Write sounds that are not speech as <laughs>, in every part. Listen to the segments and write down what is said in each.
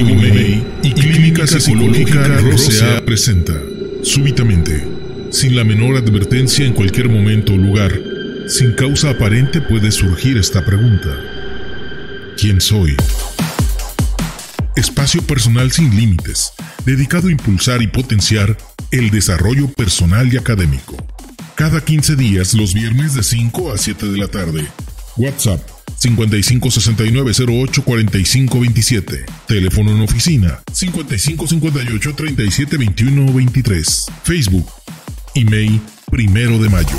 Y Clínica Psicológica Rosea presenta Súbitamente, sin la menor advertencia en cualquier momento o lugar, sin causa aparente puede surgir esta pregunta. ¿Quién soy? Espacio personal sin límites, dedicado a impulsar y potenciar el desarrollo personal y académico. Cada 15 días, los viernes de 5 a 7 de la tarde. WhatsApp 5569084527. Teléfono en oficina 5558372123. Facebook. Email primero de mayo.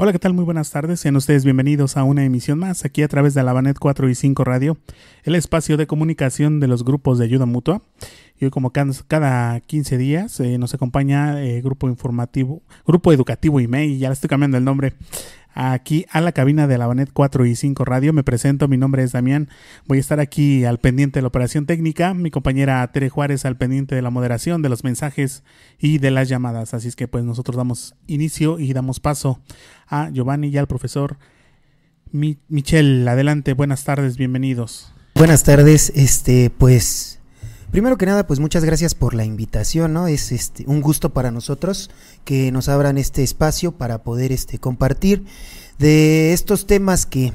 Hola, ¿qué tal? Muy buenas tardes. Sean ustedes bienvenidos a una emisión más aquí a través de la Banet 4 y 5 Radio, el espacio de comunicación de los grupos de ayuda mutua. Y hoy, como cada 15 días, eh, nos acompaña eh, Grupo Informativo, Grupo Educativo IMEI, ya le estoy cambiando el nombre, aquí a la cabina de la Banet 4 y 5 Radio. Me presento, mi nombre es Damián. Voy a estar aquí al pendiente de la operación técnica. Mi compañera Tere Juárez al pendiente de la moderación, de los mensajes y de las llamadas. Así es que pues nosotros damos inicio y damos paso a Giovanni y al profesor Michel. Adelante, buenas tardes, bienvenidos. Buenas tardes, este, pues Primero que nada, pues muchas gracias por la invitación, ¿no? Es este un gusto para nosotros que nos abran este espacio para poder este compartir de estos temas que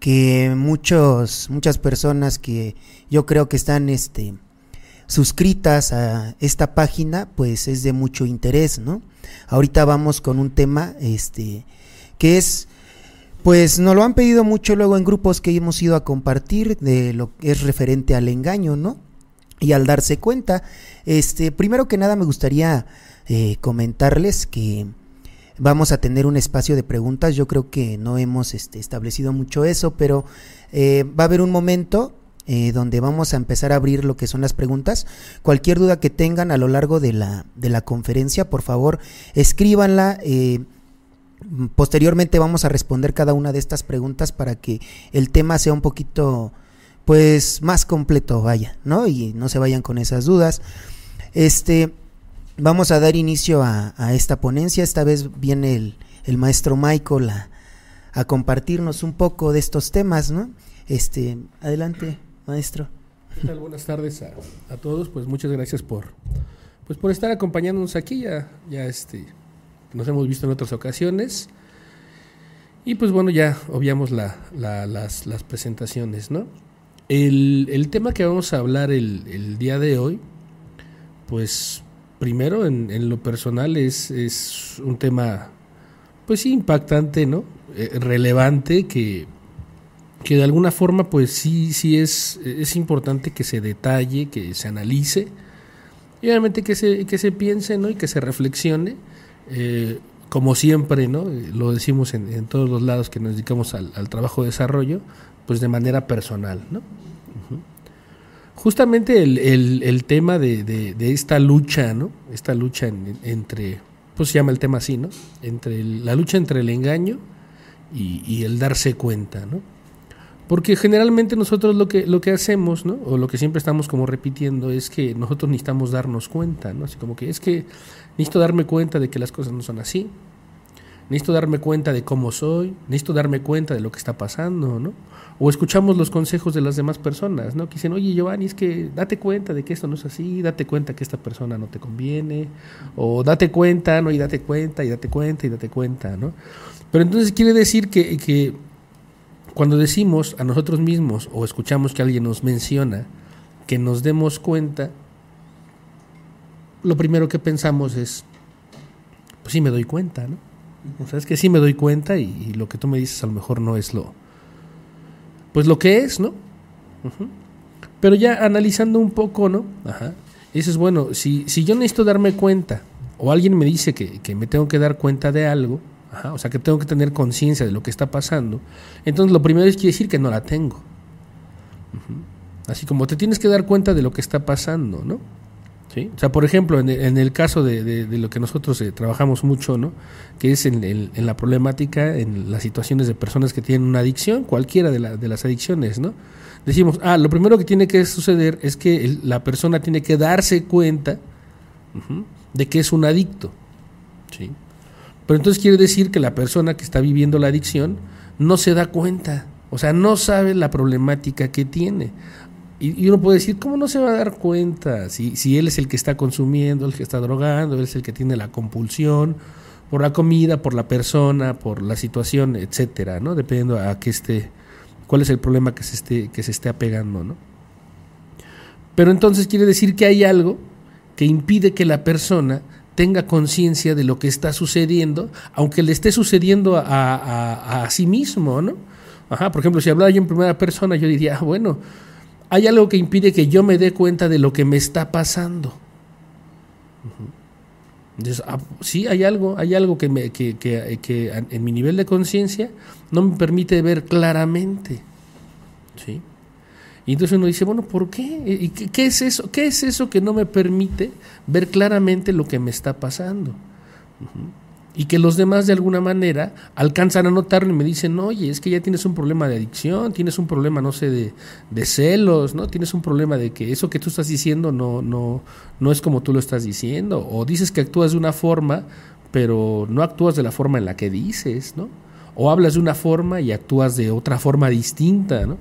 que muchos muchas personas que yo creo que están este suscritas a esta página, pues es de mucho interés, ¿no? Ahorita vamos con un tema este que es pues nos lo han pedido mucho luego en grupos que hemos ido a compartir de lo que es referente al engaño, ¿no? Y al darse cuenta, este, primero que nada me gustaría eh, comentarles que vamos a tener un espacio de preguntas. Yo creo que no hemos este, establecido mucho eso, pero eh, va a haber un momento eh, donde vamos a empezar a abrir lo que son las preguntas. Cualquier duda que tengan a lo largo de la, de la conferencia, por favor, escríbanla. Posteriormente vamos a responder cada una de estas preguntas para que el tema sea un poquito pues más completo vaya, ¿no? Y no se vayan con esas dudas. Este vamos a dar inicio a, esta ponencia. Esta vez viene el, maestro Michael a, compartirnos un poco de estos temas, ¿no? Este, adelante, maestro. Buenas tardes a, a, todos. Pues muchas gracias por, pues por estar acompañándonos aquí. Ya, ya este, nos hemos visto en otras ocasiones. Y pues bueno, ya obviamos la, las, presentaciones, ¿no? El, tema que vamos a hablar el, día de hoy, pues primero en, en lo personal es, es, un tema, pues sí, impactante, ¿no? Eh, relevante, que, que de alguna forma, pues sí, sí es, es importante que se detalle, que se analice, y obviamente que se, que se piense, ¿no? Y que se reflexione eh, como siempre, ¿no? lo decimos en, todos los lados que nos dedicamos al, trabajo de desarrollo, pues de manera personal. ¿no? Justamente el, tema de, esta lucha, ¿no? esta lucha entre, pues se llama el tema así, ¿no? entre la lucha entre el engaño y, y el darse cuenta. ¿no? Porque generalmente nosotros lo que, lo que hacemos, ¿no? o lo que siempre estamos como repitiendo, es que nosotros necesitamos darnos cuenta, ¿no? Así como que es que necesito darme cuenta de que las cosas no son así, necesito darme cuenta de cómo soy, necesito darme cuenta de lo que está pasando, ¿no? O escuchamos los consejos de las demás personas, ¿no? Que dicen, oye Giovanni, es que date cuenta de que esto no es así, date cuenta que esta persona no te conviene, o date cuenta, ¿no? Y date cuenta, y date cuenta, y date cuenta, ¿no? Pero entonces quiere decir que, que cuando decimos a nosotros mismos o escuchamos que alguien nos menciona que nos demos cuenta, lo primero que pensamos es, pues sí me doy cuenta, ¿no? O sea, es que sí me doy cuenta y, lo que tú me dices a lo mejor no es lo, pues lo que es, ¿no? Pero ya analizando un poco, ¿no? Ajá. dices, bueno, si, si yo necesito darme cuenta o alguien me dice que, que me tengo que dar cuenta de algo, o sea, que tengo que tener conciencia de lo que está pasando. Entonces, lo primero es quiere decir que no la tengo. Así como te tienes que dar cuenta de lo que está pasando, ¿no? ¿Sí? O sea, por ejemplo, en, el caso de, lo que nosotros eh, trabajamos mucho, ¿no? Que es en, la problemática, en las situaciones de personas que tienen una adicción, cualquiera de, las adicciones, ¿no? Decimos, ah, lo primero que tiene que suceder es que la persona tiene que darse cuenta de que es un adicto, ¿sí? Pero entonces quiere decir que la persona que está viviendo la adicción no se da cuenta O sea, no sabe la problemática que tiene. Y, uno puede decir, ¿cómo no se va a dar cuenta? Si, si él es el que está consumiendo, el que está drogando, él es el que tiene la compulsión por la comida, por la persona, por la situación, etcétera, ¿no? Dependiendo a qué esté, cuál es el problema que se esté, que se esté apegando, ¿no? Pero entonces quiere decir que hay algo que impide que la persona tenga conciencia de lo que está sucediendo, aunque le esté sucediendo a, a sí mismo, ¿no? Ajá, por ejemplo, si hablara yo en primera persona, yo diría, ah, bueno, hay algo que impide que yo me dé cuenta de lo que me está pasando. Ah, sí, hay algo, hay algo que, que, que, en mi nivel de conciencia no me permite ver claramente. ¿sí? Y entonces uno dice, bueno, ¿por qué? ¿Y qué, qué, es eso? ¿Qué es eso que no me permite ver claramente lo que me está pasando? Y que los demás de alguna manera alcanzan a notarlo y me dicen, oye, es que ya tienes un problema de adicción, tienes un problema, no sé, de, de, celos, ¿no? Tienes un problema de que eso que tú estás diciendo no, no, no es como tú lo estás diciendo, o dices que actúas de una forma, pero no actúas de la forma en la que dices, ¿no? O hablas de una forma y actúas de otra forma distinta, ¿no?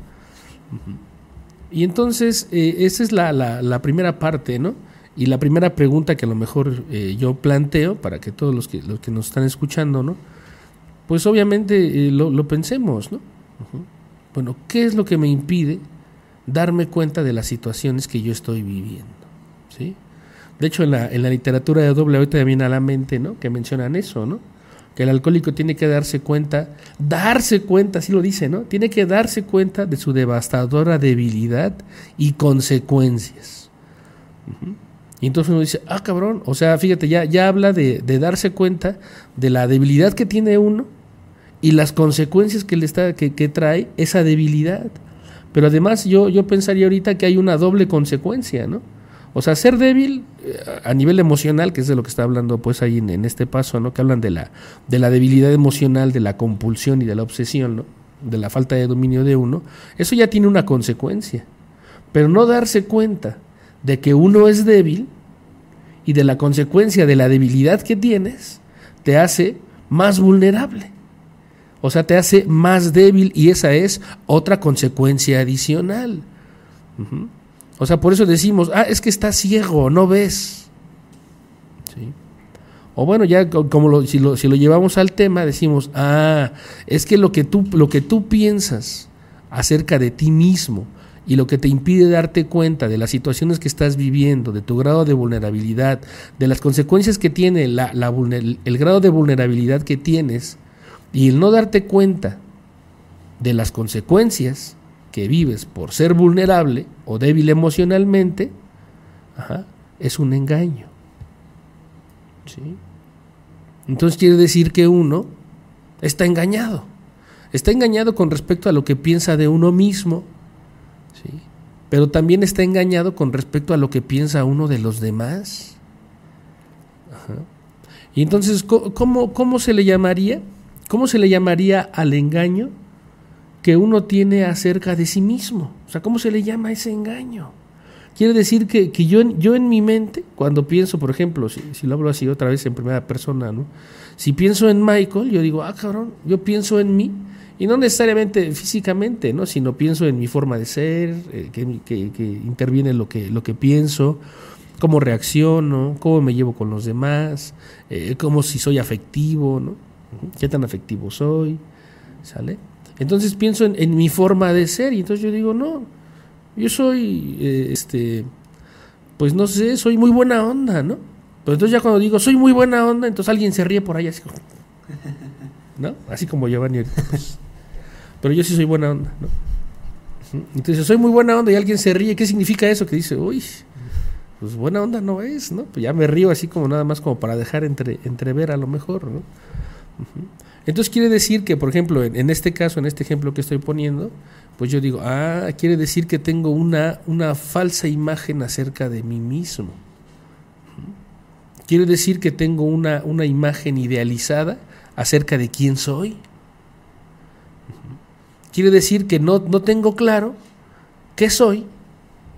Y entonces, eh, esa es la, la, la primera parte, ¿no? Y la primera pregunta que a lo mejor eh, yo planteo para que todos los que, los que nos están escuchando, ¿no? Pues obviamente eh, lo, pensemos, ¿no? Bueno, ¿qué es lo que me impide darme cuenta de las situaciones que yo estoy viviendo? ¿Sí? De hecho, en la, en la literatura de doble ahorita viene a la mente, ¿no? Que mencionan eso, ¿no? Que el alcohólico tiene que darse cuenta, darse cuenta, así lo dice, ¿no? Tiene que darse cuenta de su devastadora debilidad y consecuencias. Y entonces uno dice, ah, cabrón, o sea, fíjate, ya, ya habla de, darse cuenta de la debilidad que tiene uno y las consecuencias que le está, que, trae esa debilidad. Pero además yo, yo pensaría ahorita que hay una doble consecuencia, ¿no? O sea, ser débil eh, a nivel emocional, que es de lo que está hablando pues ahí en, en, este paso, ¿no? Que hablan de la, de la debilidad emocional, de la compulsión y de la obsesión, ¿no? De la falta de dominio de uno. Eso ya tiene una consecuencia. Pero no darse cuenta de que uno es débil y de la consecuencia de la debilidad que tienes, te hace más vulnerable. O sea, te hace más débil y esa es otra consecuencia adicional. O sea, por eso decimos, ah, es que estás ciego, no ves. O bueno, ya como si, lo, si lo llevamos al tema, decimos, ah, es que lo que tú, lo que tú piensas acerca de ti mismo, y lo que te impide darte cuenta de las situaciones que estás viviendo, de tu grado de vulnerabilidad, de las consecuencias que tiene la, el grado de vulnerabilidad que tienes y el no darte cuenta de las consecuencias que vives por ser vulnerable o débil emocionalmente, es un engaño. Entonces quiere decir que uno está engañado. Está engañado con respecto a lo que piensa de uno mismo, pero también está engañado con respecto a lo que piensa uno de los demás. Y entonces, ¿cómo, ¿cómo se le llamaría? ¿Cómo se le llamaría al engaño que uno tiene acerca de sí mismo? O sea, ¿cómo se le llama ese engaño? Quiere decir que, que yo, yo en mi mente, cuando pienso, por ejemplo, si, si, lo hablo así otra vez en primera persona, ¿no? Si pienso en Michael, yo digo, ah, cabrón, yo pienso en mí, y no necesariamente físicamente, ¿no? sino pienso en mi forma de ser, eh, que, que, interviene lo que, lo que pienso, cómo reacciono, cómo me llevo con los demás, eh, cómo si soy afectivo, ¿no? qué tan afectivo soy, ¿sale? Entonces pienso en, mi forma de ser y entonces yo digo, no, yo soy, eh, este, pues no sé, soy muy buena onda, ¿no? Pero entonces ya cuando digo, soy muy buena onda, entonces alguien se ríe por ahí así como, <laughs> ¿no? Así como Giovanni pues, pero yo sí soy buena onda, ¿no? Entonces, soy muy buena onda y alguien se ríe. ¿Qué significa eso? Que dice, uy, pues buena onda no es, ¿no? Pues ya me río así como nada más como para dejar entre, entrever a lo mejor, ¿no? Entonces quiere decir que, por ejemplo, en, este caso, en este ejemplo que estoy poniendo, pues yo digo, ah, quiere decir que tengo una, falsa imagen acerca de mí mismo. Quiere decir que tengo una imagen idealizada acerca de quién soy. Quiere decir que no, no tengo claro qué soy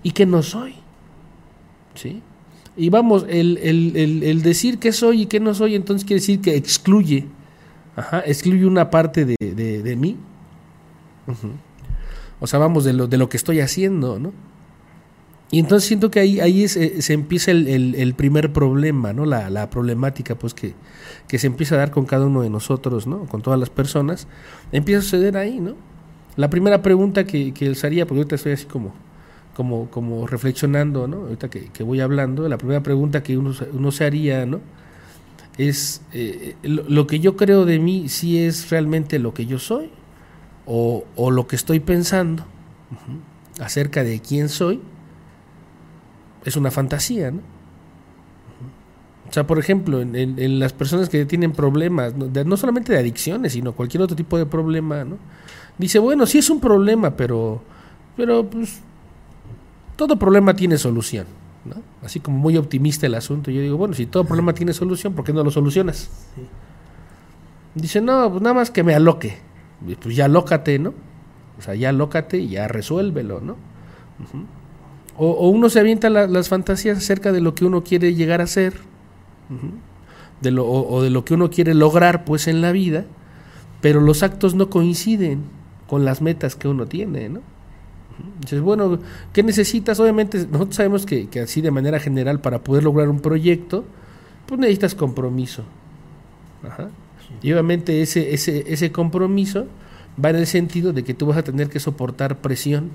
y qué no soy. ¿Sí? Y vamos, el, el, decir qué soy y qué no soy, entonces quiere decir que excluye, ajá, excluye una parte de, de, mí. O sea, vamos de lo, de lo que estoy haciendo, ¿no? Y entonces siento que ahí, ahí eh, se empieza el, primer problema, ¿no? La, problemática, pues, que, que, se empieza a dar con cada uno de nosotros, ¿no? Con todas las personas. Empieza a suceder ahí, ¿no? La primera pregunta que, que les haría, porque ahorita estoy así como, como, como reflexionando, ¿no? Ahorita que, voy hablando, la primera pregunta que uno, uno se haría, ¿no? Es, eh, lo, que yo creo de mí, si es realmente lo que yo soy, o, o lo que estoy pensando acerca de quién soy, es una fantasía, ¿no? O sea, por ejemplo, en, las personas que tienen problemas, no, solamente de adicciones, sino cualquier otro tipo de problema, ¿no? Dice, bueno, sí es un problema, pero, pero pues, todo problema tiene solución, ¿no? Así como muy optimista el asunto. Yo digo, bueno, si todo problema tiene solución, ¿por qué no lo solucionas? Dice, no, pues nada más que me aloque. Pues ya alócate, ¿no? O sea, ya alócate y ya resuélvelo, ¿no? O, uno se avienta las fantasías acerca de lo que uno quiere llegar a ser, de lo, o, de lo que uno quiere lograr pues en la vida, pero los actos no coinciden con las metas que uno tiene, ¿no? Dices, bueno, ¿qué necesitas? Obviamente, nosotros sabemos que, que, así de manera general, para poder lograr un proyecto, pues necesitas compromiso. Y obviamente ese, ese, ese compromiso va en el sentido de que tú vas a tener que soportar presión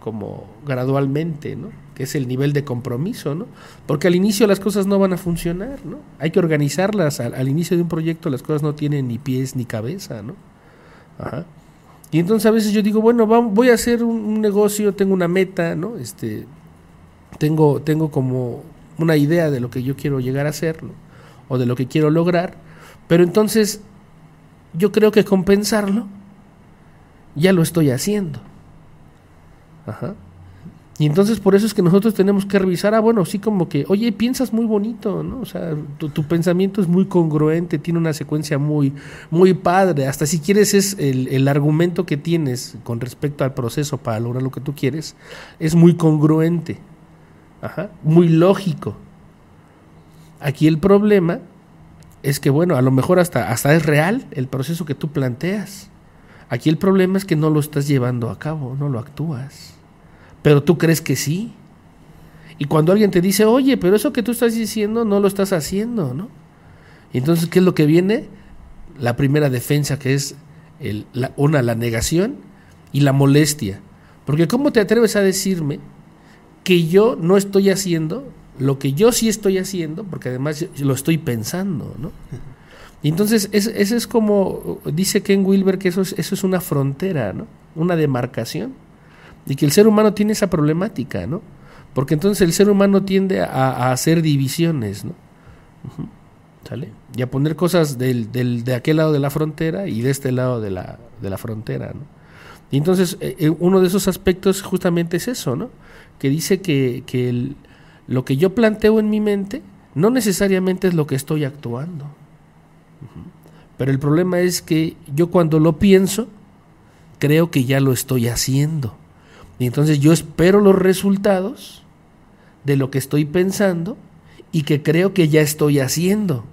como gradualmente, ¿no? Que es el nivel de compromiso, ¿no? Porque al inicio las cosas no van a funcionar, ¿no? Hay que organizarlas. Al, inicio de un proyecto las cosas no tienen ni pies ni cabeza, ¿no? Ajá. Y entonces a veces yo digo, bueno, voy a hacer un, negocio, tengo una meta, ¿no? Este, tengo, tengo como una idea de lo que yo quiero llegar a hacer, ¿no? O de lo que quiero lograr, pero entonces yo creo que compensarlo ya lo estoy haciendo. Ajá. Y entonces por eso es que nosotros tenemos que revisar, ah, bueno, sí como que, oye, piensas muy bonito, ¿no? O sea, tu, pensamiento es muy congruente, tiene una secuencia muy, muy padre, hasta si quieres es el, el, argumento que tienes con respecto al proceso para lograr lo que tú quieres, es muy congruente, Ajá. muy lógico. Aquí el problema es que, bueno, a lo mejor hasta, hasta es real el proceso que tú planteas. Aquí el problema es que no lo estás llevando a cabo, no lo actúas pero tú crees que sí. Y cuando alguien te dice, oye, pero eso que tú estás diciendo no lo estás haciendo, ¿no? Entonces, ¿qué es lo que viene? La primera defensa, que es una, la negación y la molestia. Porque ¿cómo te atreves a decirme que yo no estoy haciendo lo que yo sí estoy haciendo? Porque además lo estoy pensando, ¿no? Y entonces, eso es como, dice Ken Wilber, que eso es, eso es una frontera, ¿no? Una demarcación y que el ser humano tiene esa problemática, ¿no? Porque entonces el ser humano tiende a, hacer divisiones, ¿no? ¿Sale? Y a poner cosas del, de aquel lado de la frontera y de este lado de la, de la frontera, ¿no? Y entonces eh, eh, uno de esos aspectos justamente es eso, ¿no? Que dice que, que lo que yo planteo en mi mente no necesariamente es lo que estoy actuando. Pero el problema es que yo cuando lo pienso, creo que ya lo estoy haciendo. Y entonces yo espero los resultados de lo que estoy pensando y que creo que ya estoy haciendo,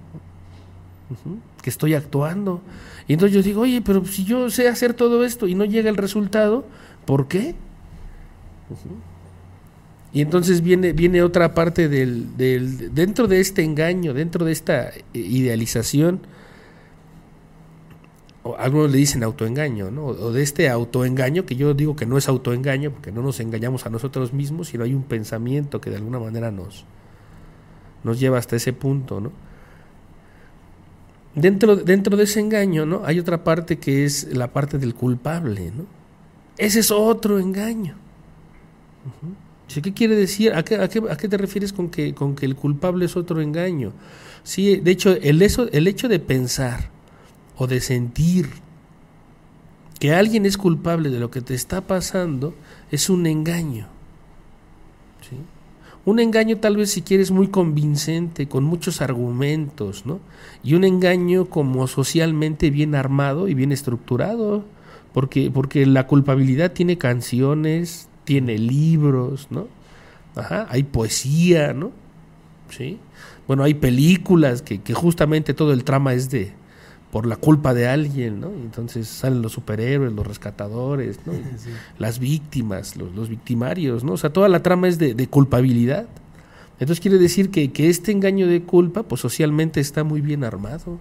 que estoy actuando. Y entonces yo digo, oye, pero si yo sé hacer todo esto y no llega el resultado, ¿por qué? Y entonces viene, viene otra parte del, del, dentro de este engaño, dentro de esta idealización, algunos le dicen autoengaño, ¿no? O de este autoengaño, que yo digo que no es autoengaño, porque no nos engañamos a nosotros mismos, sino hay un pensamiento que de alguna manera nos, nos lleva hasta ese punto, ¿no? Dentro, dentro de ese engaño, ¿no? Hay otra parte que es la parte del culpable, ¿no? Ese es otro engaño. ¿Qué quiere decir? ¿A qué, a qué, a qué te refieres con que, con que el culpable es otro engaño? Sí, de hecho, el, eso, el hecho de pensar o de sentir que alguien es culpable de lo que te está pasando es un engaño. Un engaño tal vez si quieres muy convincente, con muchos argumentos, ¿no? Y un engaño como socialmente bien armado y bien estructurado, porque, porque la culpabilidad tiene canciones, tiene libros, ¿no? Hay poesía, ¿no? ¿Sí? Bueno, hay películas que, que justamente todo el trama es de, por la culpa de alguien, ¿no? entonces salen los superhéroes, los rescatadores, ¿no? <laughs> las víctimas, los, los, victimarios, ¿no? O sea, toda la trama es de, culpabilidad. Entonces quiere decir que, que, este engaño de culpa, pues socialmente está muy bien armado.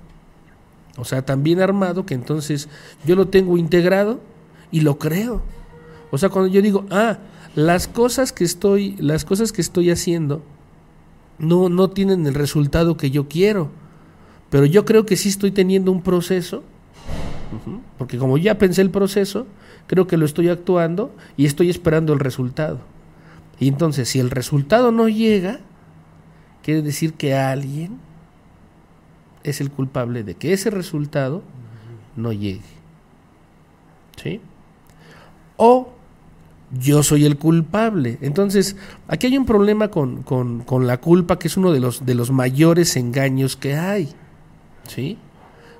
O sea, tan bien armado que entonces yo lo tengo integrado y lo creo. O sea, cuando yo digo, ah, las cosas que estoy, las cosas que estoy haciendo no, no tienen el resultado que yo quiero pero yo creo que sí estoy teniendo un proceso, porque como ya pensé el proceso, creo que lo estoy actuando y estoy esperando el resultado. Y entonces, si el resultado no llega, quiere decir que alguien es el culpable de que ese resultado no llegue. ¿Sí? O yo soy el culpable. Entonces, aquí hay un problema con, con la culpa que es uno de los, de los mayores engaños que hay. ¿Sí?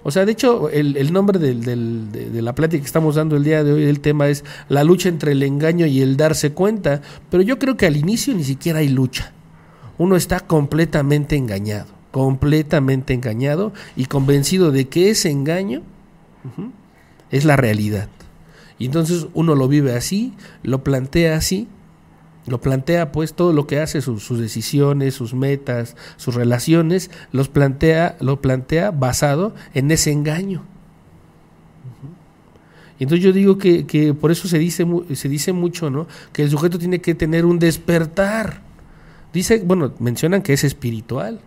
O sea, de hecho, el, nombre del, de, la plática que estamos dando el día de hoy, el tema es la lucha entre el engaño y el darse cuenta, pero yo creo que al inicio ni siquiera hay lucha. Uno está completamente engañado, completamente engañado y convencido de que ese engaño es la realidad. Y entonces uno lo vive así, lo plantea así, lo plantea pues todo lo que hace, sus, decisiones, sus metas, sus relaciones, los plantea, lo plantea basado en ese engaño. Y entonces yo digo que, que, por eso se dice, se dice mucho, ¿no? Que el sujeto tiene que tener un despertar. Dice, bueno, mencionan que es espiritual,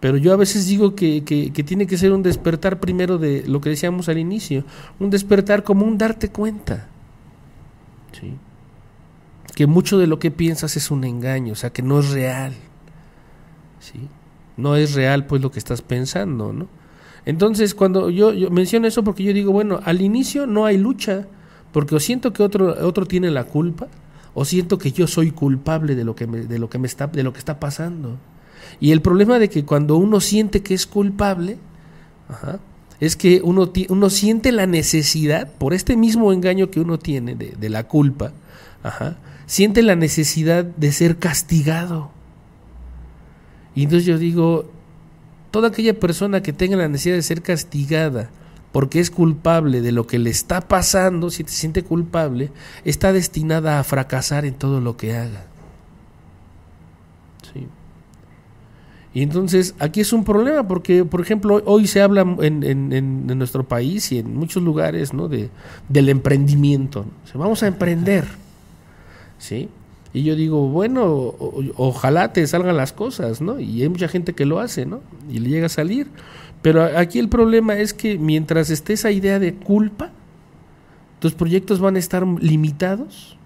pero yo a veces digo que, que, que tiene que ser un despertar primero de lo que decíamos al inicio, un despertar como un darte cuenta. ¿Sí? Que mucho de lo que piensas es un engaño, o sea, que no es real. ¿sí? No es real pues lo que estás pensando, ¿no? Entonces, cuando yo, menciono eso porque yo digo, bueno, al inicio no hay lucha, porque o siento que otro, otro tiene la culpa, o siento que yo soy culpable de lo que me, de lo que me está, de lo que está pasando. Y el problema de que cuando uno siente que es culpable, es que uno, uno siente la necesidad, por este mismo engaño que uno tiene de, de la culpa, ajá, siente la necesidad de ser castigado. Y entonces yo digo, toda aquella persona que tenga la necesidad de ser castigada porque es culpable de lo que le está pasando, si se siente culpable, está destinada a fracasar en todo lo que haga. Sí. Y entonces aquí es un problema porque, por ejemplo, hoy se habla en, en, nuestro país y en muchos lugares ¿no? de, del emprendimiento. vamos a emprender. ¿Sí? Y yo digo, bueno, ojalá te salgan las cosas, ¿no? Y hay mucha gente que lo hace, ¿no? Y le llega a salir. Pero aquí el problema es que mientras esté esa idea de culpa, tus proyectos van a estar limitados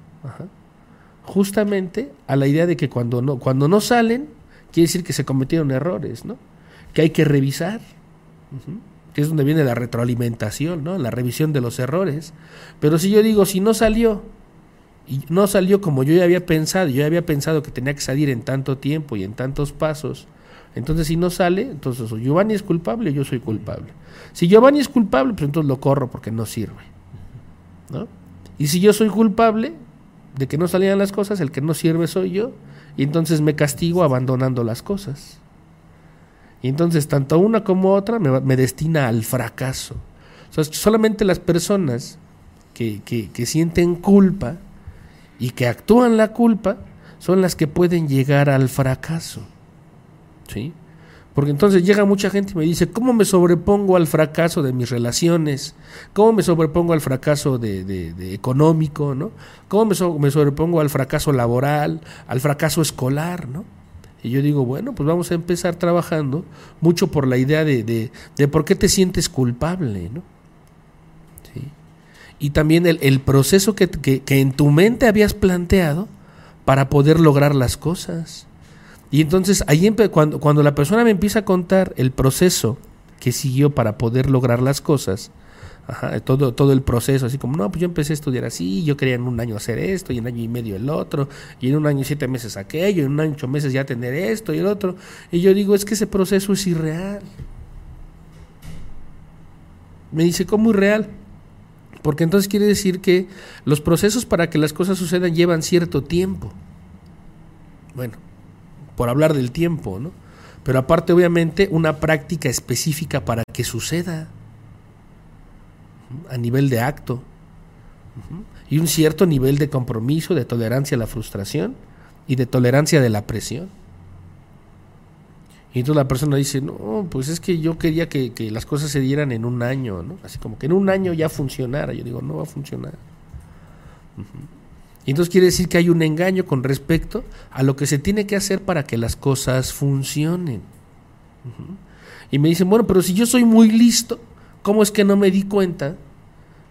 justamente a la idea de que cuando no, cuando no salen, quiere decir que se cometieron errores, ¿no? Que hay que revisar. Que es donde viene la retroalimentación, ¿no? La revisión de los errores. Pero si yo digo, si no salió, y no salió como yo ya había pensado, yo ya había pensado que tenía que salir en tanto tiempo y en tantos pasos. Entonces, si no sale, entonces Giovanni es culpable, yo soy culpable. Si Giovanni es culpable, pues entonces lo corro porque no sirve. ¿no? Y si yo soy culpable de que no salían las cosas, el que no sirve soy yo, y entonces me castigo abandonando las cosas. Y entonces, tanto una como otra me, destina al fracaso. O sea, solamente las personas que, que sienten culpa, y que actúan la culpa son las que pueden llegar al fracaso. ¿Sí? Porque entonces llega mucha gente y me dice, ¿cómo me sobrepongo al fracaso de mis relaciones? ¿Cómo me sobrepongo al fracaso de, económico? ¿no? ¿Cómo me, sobrepongo al fracaso laboral, al fracaso escolar? ¿no? Y yo digo, bueno, pues vamos a empezar trabajando mucho por la idea de, de por qué te sientes culpable, ¿no? Y también el, proceso que, en tu mente habías planteado para poder lograr las cosas. Y entonces ahí cuando, cuando la persona me empieza a contar el proceso que siguió para poder lograr las cosas, todo, todo el proceso, así como, no, pues yo empecé a estudiar así, yo quería en un año hacer esto, y en un año y medio el otro, y en un año y siete meses aquello, y en un año y ocho meses ya tener esto y el otro. Y yo digo, es que ese proceso es irreal. Me dice, ¿cómo irreal? Porque entonces quiere decir que los procesos para que las cosas sucedan llevan cierto tiempo. Bueno, por hablar del tiempo, ¿no? Pero aparte, obviamente, una práctica específica para que suceda. a nivel de acto, y un cierto nivel de compromiso, de tolerancia a la frustración y de tolerancia de la presión. Y entonces la persona dice, no, pues es que yo quería que, las cosas se dieran en un año, ¿no? Así como que en un año ya funcionara. Yo digo, no va a funcionar. Y entonces quiere decir que hay un engaño con respecto a lo que se tiene que hacer para que las cosas funcionen. Y me dicen, bueno, pero si yo soy muy listo, ¿cómo es que no me di cuenta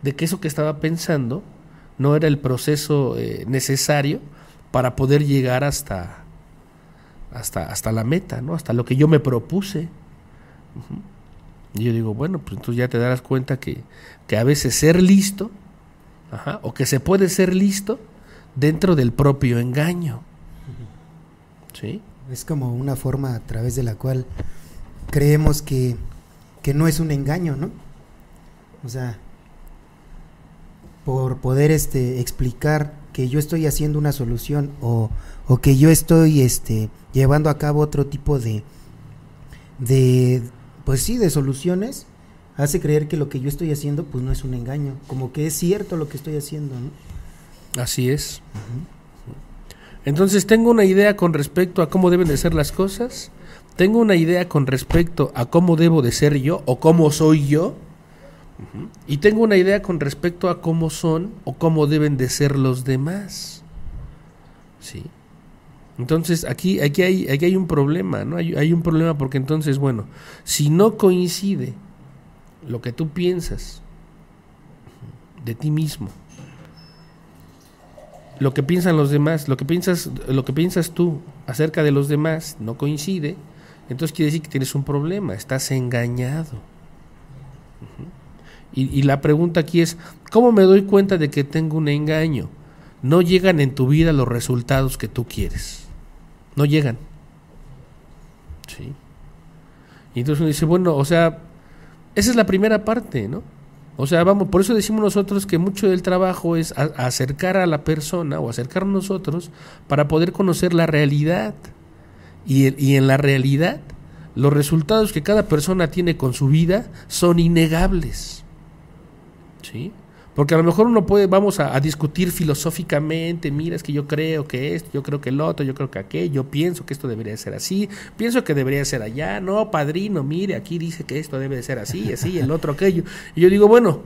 de que eso que estaba pensando no era el proceso eh, necesario para poder llegar hasta, hasta, hasta la meta, ¿no? hasta lo que yo me propuse? Y yo digo, bueno, pues entonces ya te darás cuenta que, que a veces ser listo, o que se puede ser listo dentro del propio engaño. ¿Sí? Es como una forma a través de la cual creemos que, que no es un engaño, ¿no? O sea, por poder este, explicar que yo estoy haciendo una solución o, o que yo estoy este, llevando a cabo otro tipo de, de, pues sí, de soluciones, hace creer que lo que yo estoy haciendo pues no es un engaño, como que es cierto lo que estoy haciendo, ¿no? Así es. Entonces tengo una idea con respecto a cómo deben de ser las cosas, tengo una idea con respecto a cómo debo de ser yo o cómo soy yo, y tengo una idea con respecto a cómo son o cómo deben de ser los demás. ¿Sí? Entonces aquí, aquí, hay, aquí hay un problema, ¿no? Hay, hay un problema porque entonces, bueno, si no coincide lo que tú piensas de ti mismo, lo que piensan los demás, lo que piensas, lo que piensas tú acerca de los demás no coincide, entonces quiere decir que tienes un problema, estás engañado. y, y, la pregunta aquí es, ¿cómo me doy cuenta de que tengo un engaño? No llegan en tu vida los resultados que tú quieres. No llegan. ¿Sí? Y entonces uno dice, bueno, o sea, esa es la primera parte, ¿no? O sea, vamos, por eso decimos nosotros que mucho del trabajo es acercar a la persona o acercarnos nosotros para poder conocer la realidad. Y, y en la realidad, los resultados que cada persona tiene con su vida son innegables. ¿Sí? Porque a lo mejor uno puede, vamos a, discutir filosóficamente, mira, es que yo creo que esto, yo creo que el otro, yo creo que aquello, yo pienso que esto debería ser así, pienso que debería ser allá, no, padrino, mire, aquí dice que esto debe de ser así, así, el otro aquello. Y yo digo, bueno,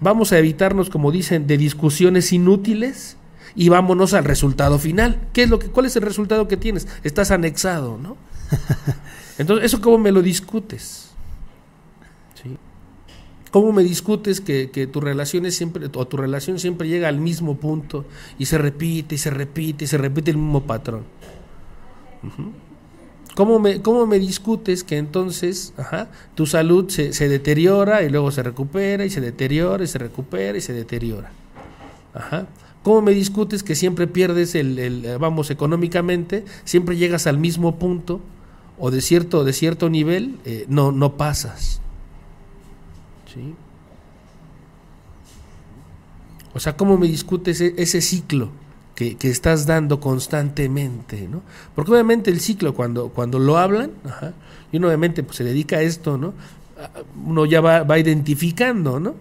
vamos a evitarnos, como dicen, de discusiones inútiles y vámonos al resultado final. ¿Qué es lo que, ¿Cuál es el resultado que tienes? Estás anexado, ¿no? <laughs> Entonces, ¿eso cómo me lo discutes? ¿Cómo me discutes que, tu relación siempre, o tu relación siempre llega al mismo punto y se repite y se repite y se repite el mismo patrón? ¿Cómo, me, ¿Cómo me discutes que entonces tu salud se, se, deteriora y luego se recupera y se deteriora y se recupera y se deteriora? ¿Cómo me discutes que siempre pierdes el, vamos, económicamente, siempre llegas al mismo punto o de cierto, de cierto nivel eh, no, no pasas? O sea, ¿cómo me discutes ese, ciclo que, estás dando constantemente? ¿no? Porque obviamente el ciclo, cuando, cuando lo hablan, y uno obviamente pues, se dedica a esto, ¿no? uno ya va, va identificando, ¿no?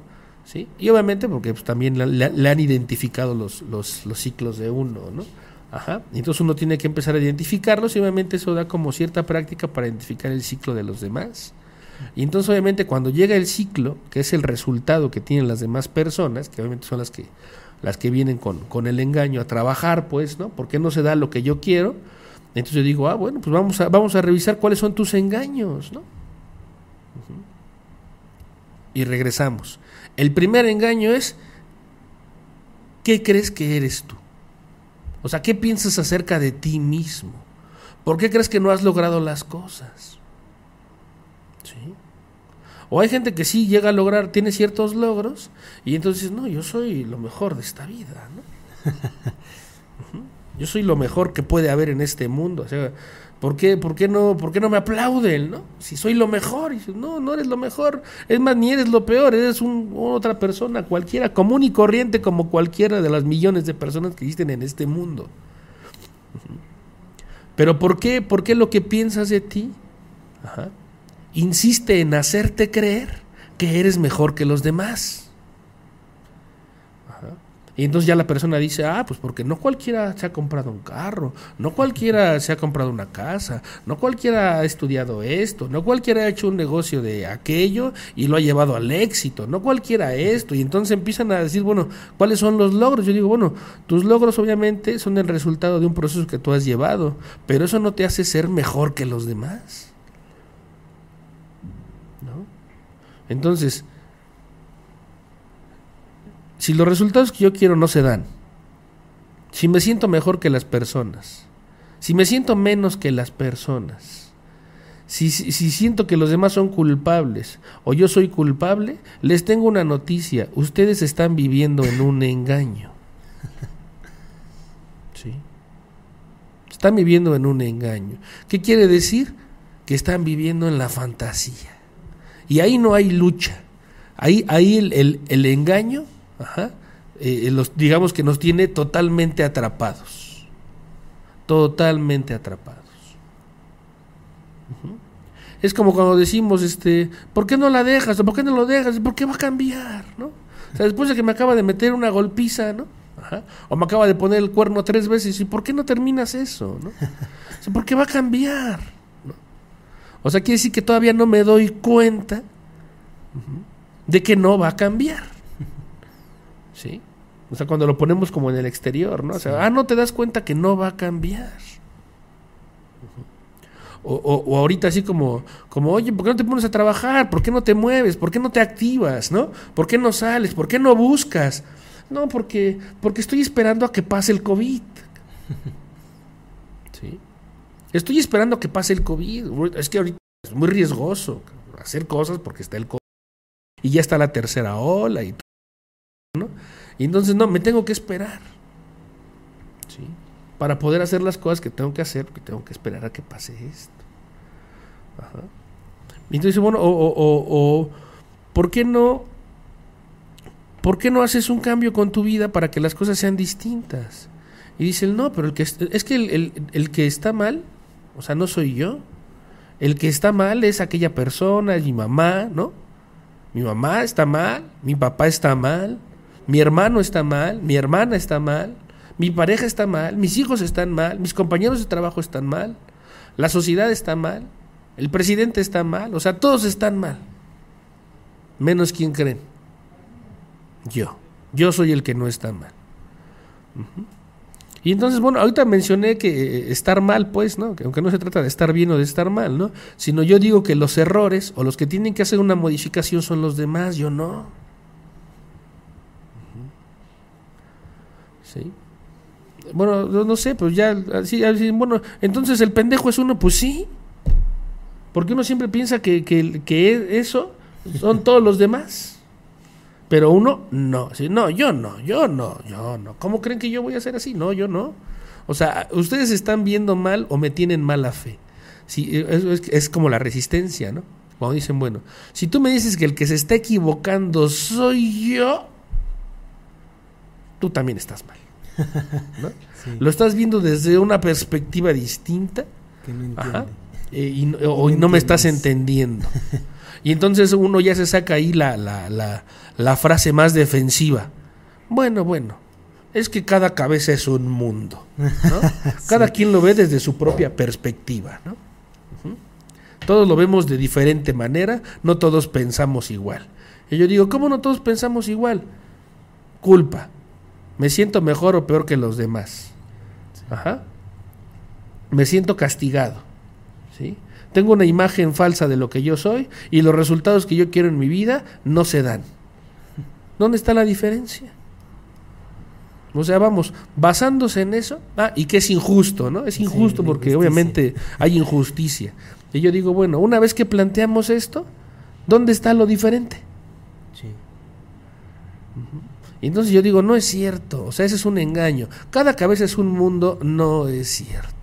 ¿Sí? Y obviamente porque pues, también le, han identificado los, los, los, ciclos de uno, ¿no? Ajá. Entonces uno tiene que empezar a identificarlos y obviamente eso da como cierta práctica para identificar el ciclo de los demás. Y entonces obviamente cuando llega el ciclo, que es el resultado que tienen las demás personas, que obviamente son las que las que vienen con, con el engaño a trabajar, pues, ¿no? ¿Por qué no se da lo que yo quiero? Entonces yo digo, ah, bueno, pues vamos a, vamos a revisar cuáles son tus engaños, ¿no? Y regresamos. El primer engaño es, ¿qué crees que eres tú? O sea, ¿qué piensas acerca de ti mismo? ¿Por qué crees que no has logrado las cosas? O hay gente que sí llega a lograr, tiene ciertos logros, y entonces, no, yo soy lo mejor de esta vida, ¿no? <laughs> Yo soy lo mejor que puede haber en este mundo. O sea, ¿por qué, por qué, no, por qué no me aplauden, no? Si soy lo mejor. Y no, no eres lo mejor. Es más, ni eres lo peor. Eres un, otra persona, cualquiera, común y corriente como cualquiera de las millones de personas que existen en este mundo. Pero ¿por qué? ¿Por qué lo que piensas de ti? Ajá insiste en hacerte creer que eres mejor que los demás. Y entonces ya la persona dice, ah, pues porque no cualquiera se ha comprado un carro, no cualquiera se ha comprado una casa, no cualquiera ha estudiado esto, no cualquiera ha hecho un negocio de aquello y lo ha llevado al éxito, no cualquiera esto. Y entonces empiezan a decir, bueno, ¿cuáles son los logros? Yo digo, bueno, tus logros obviamente son el resultado de un proceso que tú has llevado, pero eso no te hace ser mejor que los demás. ¿No? Entonces, si los resultados que yo quiero no se dan, si me siento mejor que las personas, si me siento menos que las personas, si, si, siento que los demás son culpables o yo soy culpable, les tengo una noticia, ustedes están viviendo en un engaño. <laughs> ¿Sí? Están viviendo en un engaño. ¿Qué quiere decir? Que están viviendo en la fantasía. Y ahí no hay lucha. Ahí, ahí el, el, engaño Ajá. Eh, los, digamos que nos tiene totalmente atrapados. Totalmente atrapados. Es como cuando decimos, este, ¿por qué no la dejas? ¿Por qué no lo dejas? ¿Por qué va a cambiar? ¿no? O sea, después de que me acaba de meter una golpiza, ¿no? Ajá. O me acaba de poner el cuerno tres veces, ¿y por qué no terminas eso? ¿no? O ¿Por qué va a cambiar? O sea, quiere decir que todavía no me doy cuenta de que no va a cambiar. ¿Sí? O sea, cuando lo ponemos como en el exterior, ¿no? O sea, ah, no te das cuenta que no va a cambiar. O, o, ahorita así como, como, oye, ¿por qué no te pones a trabajar? ¿Por qué no te mueves? ¿Por qué no te activas? ¿No? ¿Por qué no sales? ¿Por qué no buscas? No, porque, porque estoy esperando a que pase el COVID. Estoy esperando que pase el COVID. Es que ahorita es muy riesgoso hacer cosas porque está el COVID. Y ya está la tercera ola y ¿no? Y entonces no, me tengo que esperar. Para poder hacer las cosas que tengo que hacer, porque tengo que esperar a que pase esto. Ajá. Y entonces, bueno, o, o, o, o, ¿por qué no? ¿Por qué no haces un cambio con tu vida para que las cosas sean distintas? Y dice él, no, pero el que es que el, el que está mal, o sea, no soy yo. El que está mal es aquella persona, es mi mamá, ¿no? Mi mamá está mal, mi papá está mal, mi hermano está mal, mi hermana está mal, mi pareja está mal, mis hijos están mal, mis compañeros de trabajo están mal, la sociedad está mal, el presidente está mal, o sea, todos están mal. Menos quien creen. Yo. Yo soy el que no está mal. Y entonces, bueno, ahorita mencioné que eh, estar mal, pues, ¿no? Que aunque no se trata de estar bien o de estar mal, ¿no? Sino yo digo que los errores o los que tienen que hacer una modificación son los demás, yo no. ¿Sí? Bueno, no, sé, pues ya, así, así, bueno, entonces el pendejo es uno, pues sí. Porque uno siempre piensa que, que, que eso son todos los demás. Pero uno no, ¿sí? no, yo no, yo no, yo no. ¿Cómo creen que yo voy a ser así? No, yo no. O sea, ustedes están viendo mal o me tienen mala fe. Sí, es, es como la resistencia, ¿no? Cuando dicen, bueno, si tú me dices que el que se está equivocando soy yo, tú también estás mal. ¿no? <laughs> Sí. Lo estás viendo desde una perspectiva distinta. Que no Ajá, eh, y, o no, no me estás entendiendo. <laughs> Y entonces uno ya se saca ahí la, la, la, la, frase más defensiva. Bueno, bueno, es que cada cabeza es un mundo. ¿no? <laughs> Cada sí. quien lo ve desde su propia perspectiva. ¿no? Uh -huh. Todos lo vemos de diferente manera, no todos pensamos igual. Y yo digo, ¿cómo no todos pensamos igual? Culpa. Me siento mejor o peor que los demás. Ajá. Me siento castigado. ¿Sí? Tengo una imagen falsa de lo que yo soy y los resultados que yo quiero en mi vida no se dan. ¿Dónde está la diferencia? O sea, vamos, basándose en eso, ah, y que es injusto, ¿no? Es injusto sí, porque obviamente hay injusticia. Y yo digo, bueno, una vez que planteamos esto, ¿dónde está lo diferente? Sí. Y entonces yo digo, no es cierto, o sea, ese es un engaño. Cada cabeza es un mundo, no es cierto.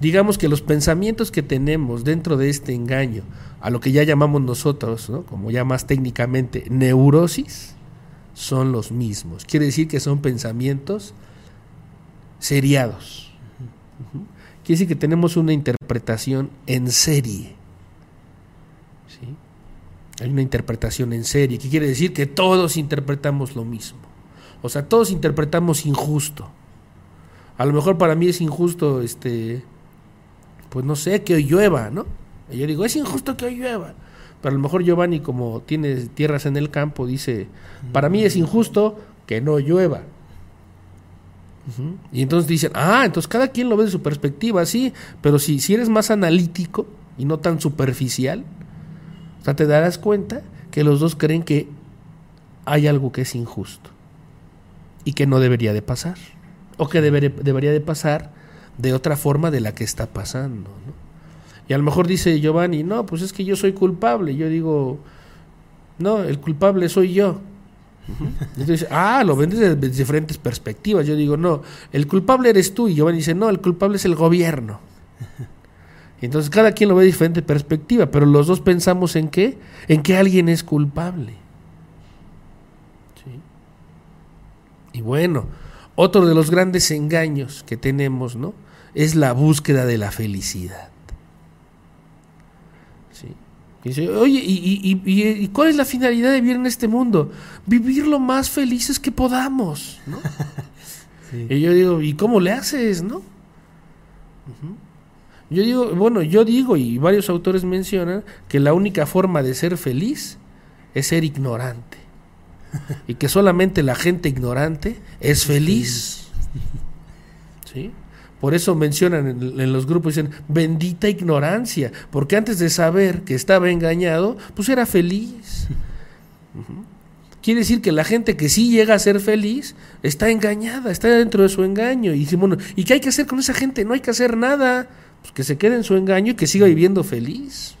Digamos que los pensamientos que tenemos dentro de este engaño, a lo que ya llamamos nosotros, ¿no? como ya más técnicamente, neurosis, son los mismos. Quiere decir que son pensamientos seriados. Quiere decir que tenemos una interpretación en serie. ¿Sí? Hay una interpretación en serie, que quiere decir que todos interpretamos lo mismo. O sea, todos interpretamos injusto. A lo mejor para mí es injusto, este, pues no sé, que hoy llueva, ¿no? Y yo digo, es injusto que hoy llueva. Pero a lo mejor Giovanni, como tiene tierras en el campo, dice, para mí es injusto que no llueva. Y entonces dicen, ah, entonces cada quien lo ve de su perspectiva, sí, pero si, si eres más analítico y no tan superficial, o sea, te darás cuenta que los dos creen que hay algo que es injusto y que no debería de pasar, o que debería de pasar de otra forma de la que está pasando. Y a lo mejor dice Giovanni, no, pues es que yo soy culpable. Yo digo, no, el culpable soy yo. Entonces, ah, lo ven desde, diferentes perspectivas. Yo digo, no, el culpable eres tú. Y Giovanni dice, no, el culpable es el gobierno. <laughs> Entonces cada quien lo ve de diferente perspectiva, pero los dos pensamos en qué? En que alguien es culpable. Y bueno, otro de los grandes engaños que tenemos, ¿no? Es la búsqueda de la felicidad. dice, oye, ¿y, cuál es la finalidad de vivir en este mundo? Vivir lo más felices que podamos, ¿no? <laughs> Y yo digo, ¿y cómo le haces, no? Yo digo, bueno, yo digo, y varios autores mencionan, que la única forma de ser feliz es ser ignorante. <laughs> y que solamente la gente ignorante es feliz. ¿Sí? Por eso mencionan en, los grupos, dicen, bendita ignorancia, porque antes de saber que estaba engañado, pues era feliz. Quiere decir que la gente que sí llega a ser feliz está engañada, está dentro de su engaño. Y bueno, ¿y qué hay que hacer con esa gente? No hay que hacer nada pues que se quede en su engaño y que siga viviendo feliz.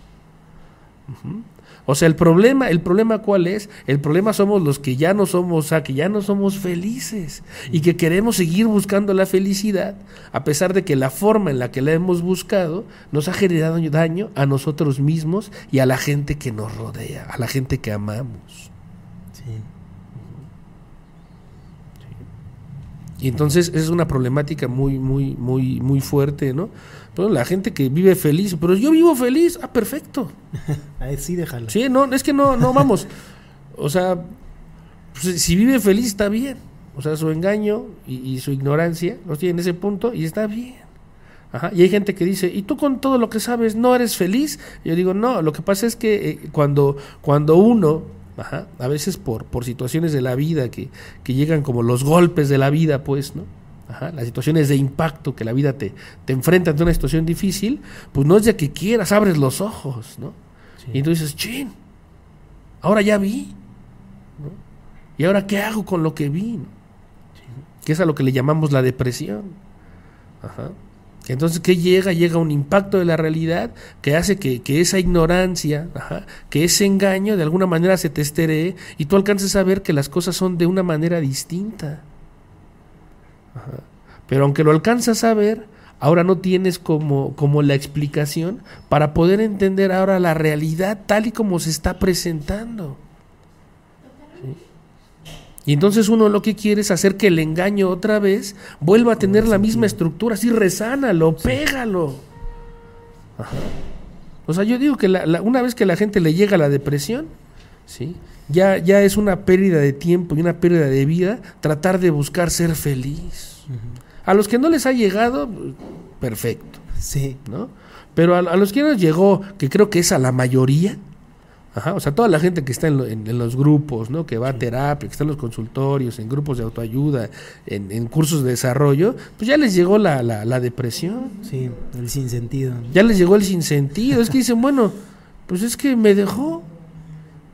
O sea, el problema, el problema cuál es? El problema somos los que ya no somos, o sea, que ya no somos felices y que queremos seguir buscando la felicidad, a pesar de que la forma en la que la hemos buscado nos ha generado daño a nosotros mismos y a la gente que nos rodea, a la gente que amamos. Y entonces es una problemática muy, muy, muy, muy fuerte, ¿no? La gente que vive feliz, pero yo vivo feliz, ah, perfecto. <laughs> sí, déjalo. Sí, no, es que no, no, vamos. o sea, pues, si vive feliz está bien. O sea, su engaño y, su ignorancia no tiene ese punto y está bien. Ajá. Y hay gente que dice, ¿y tú con todo lo que sabes no eres feliz? yo digo, no, lo que pasa es que eh, cuando, cuando uno, ajá, a veces por, por situaciones de la vida que, que llegan como los golpes de la vida, pues, ¿no? Las situaciones de impacto que la vida te, te enfrenta ante una situación difícil, pues no es de que quieras, abres los ojos, ¿no? Y tú dices, chin, ahora ya vi, ¿no? ¿Y ahora qué hago con lo que vi? Que es a lo que le llamamos la depresión. Ajá. Entonces, ¿qué llega? Llega un impacto de la realidad que hace que, que esa ignorancia, que ese engaño de alguna manera se te esteree y tú alcances a ver que las cosas son de una manera distinta. Pero aunque lo alcanzas a ver, ahora no tienes como, como la explicación para poder entender ahora la realidad tal y como se está presentando. Y entonces uno lo que quiere es hacer que el engaño otra vez vuelva a tener la misma estructura, así resánalo, pégalo. O sea, yo digo que una vez que la gente le llega a la depresión, ¿sí? ya, ya es una pérdida de tiempo y una pérdida de vida tratar de buscar ser feliz. A los que no les ha llegado, perfecto. Sí. ¿no? Pero a, los que nos llegó, que creo que es a la mayoría, Ajá, o sea, toda la gente que está en, los grupos, ¿no? que va a terapia, que está en los consultorios, en grupos de autoayuda, en, cursos de desarrollo, pues ya les llegó la, la, depresión. Sí, el sinsentido. Ya les llegó el sinsentido. es que dicen, <laughs> bueno, pues es que me dejó,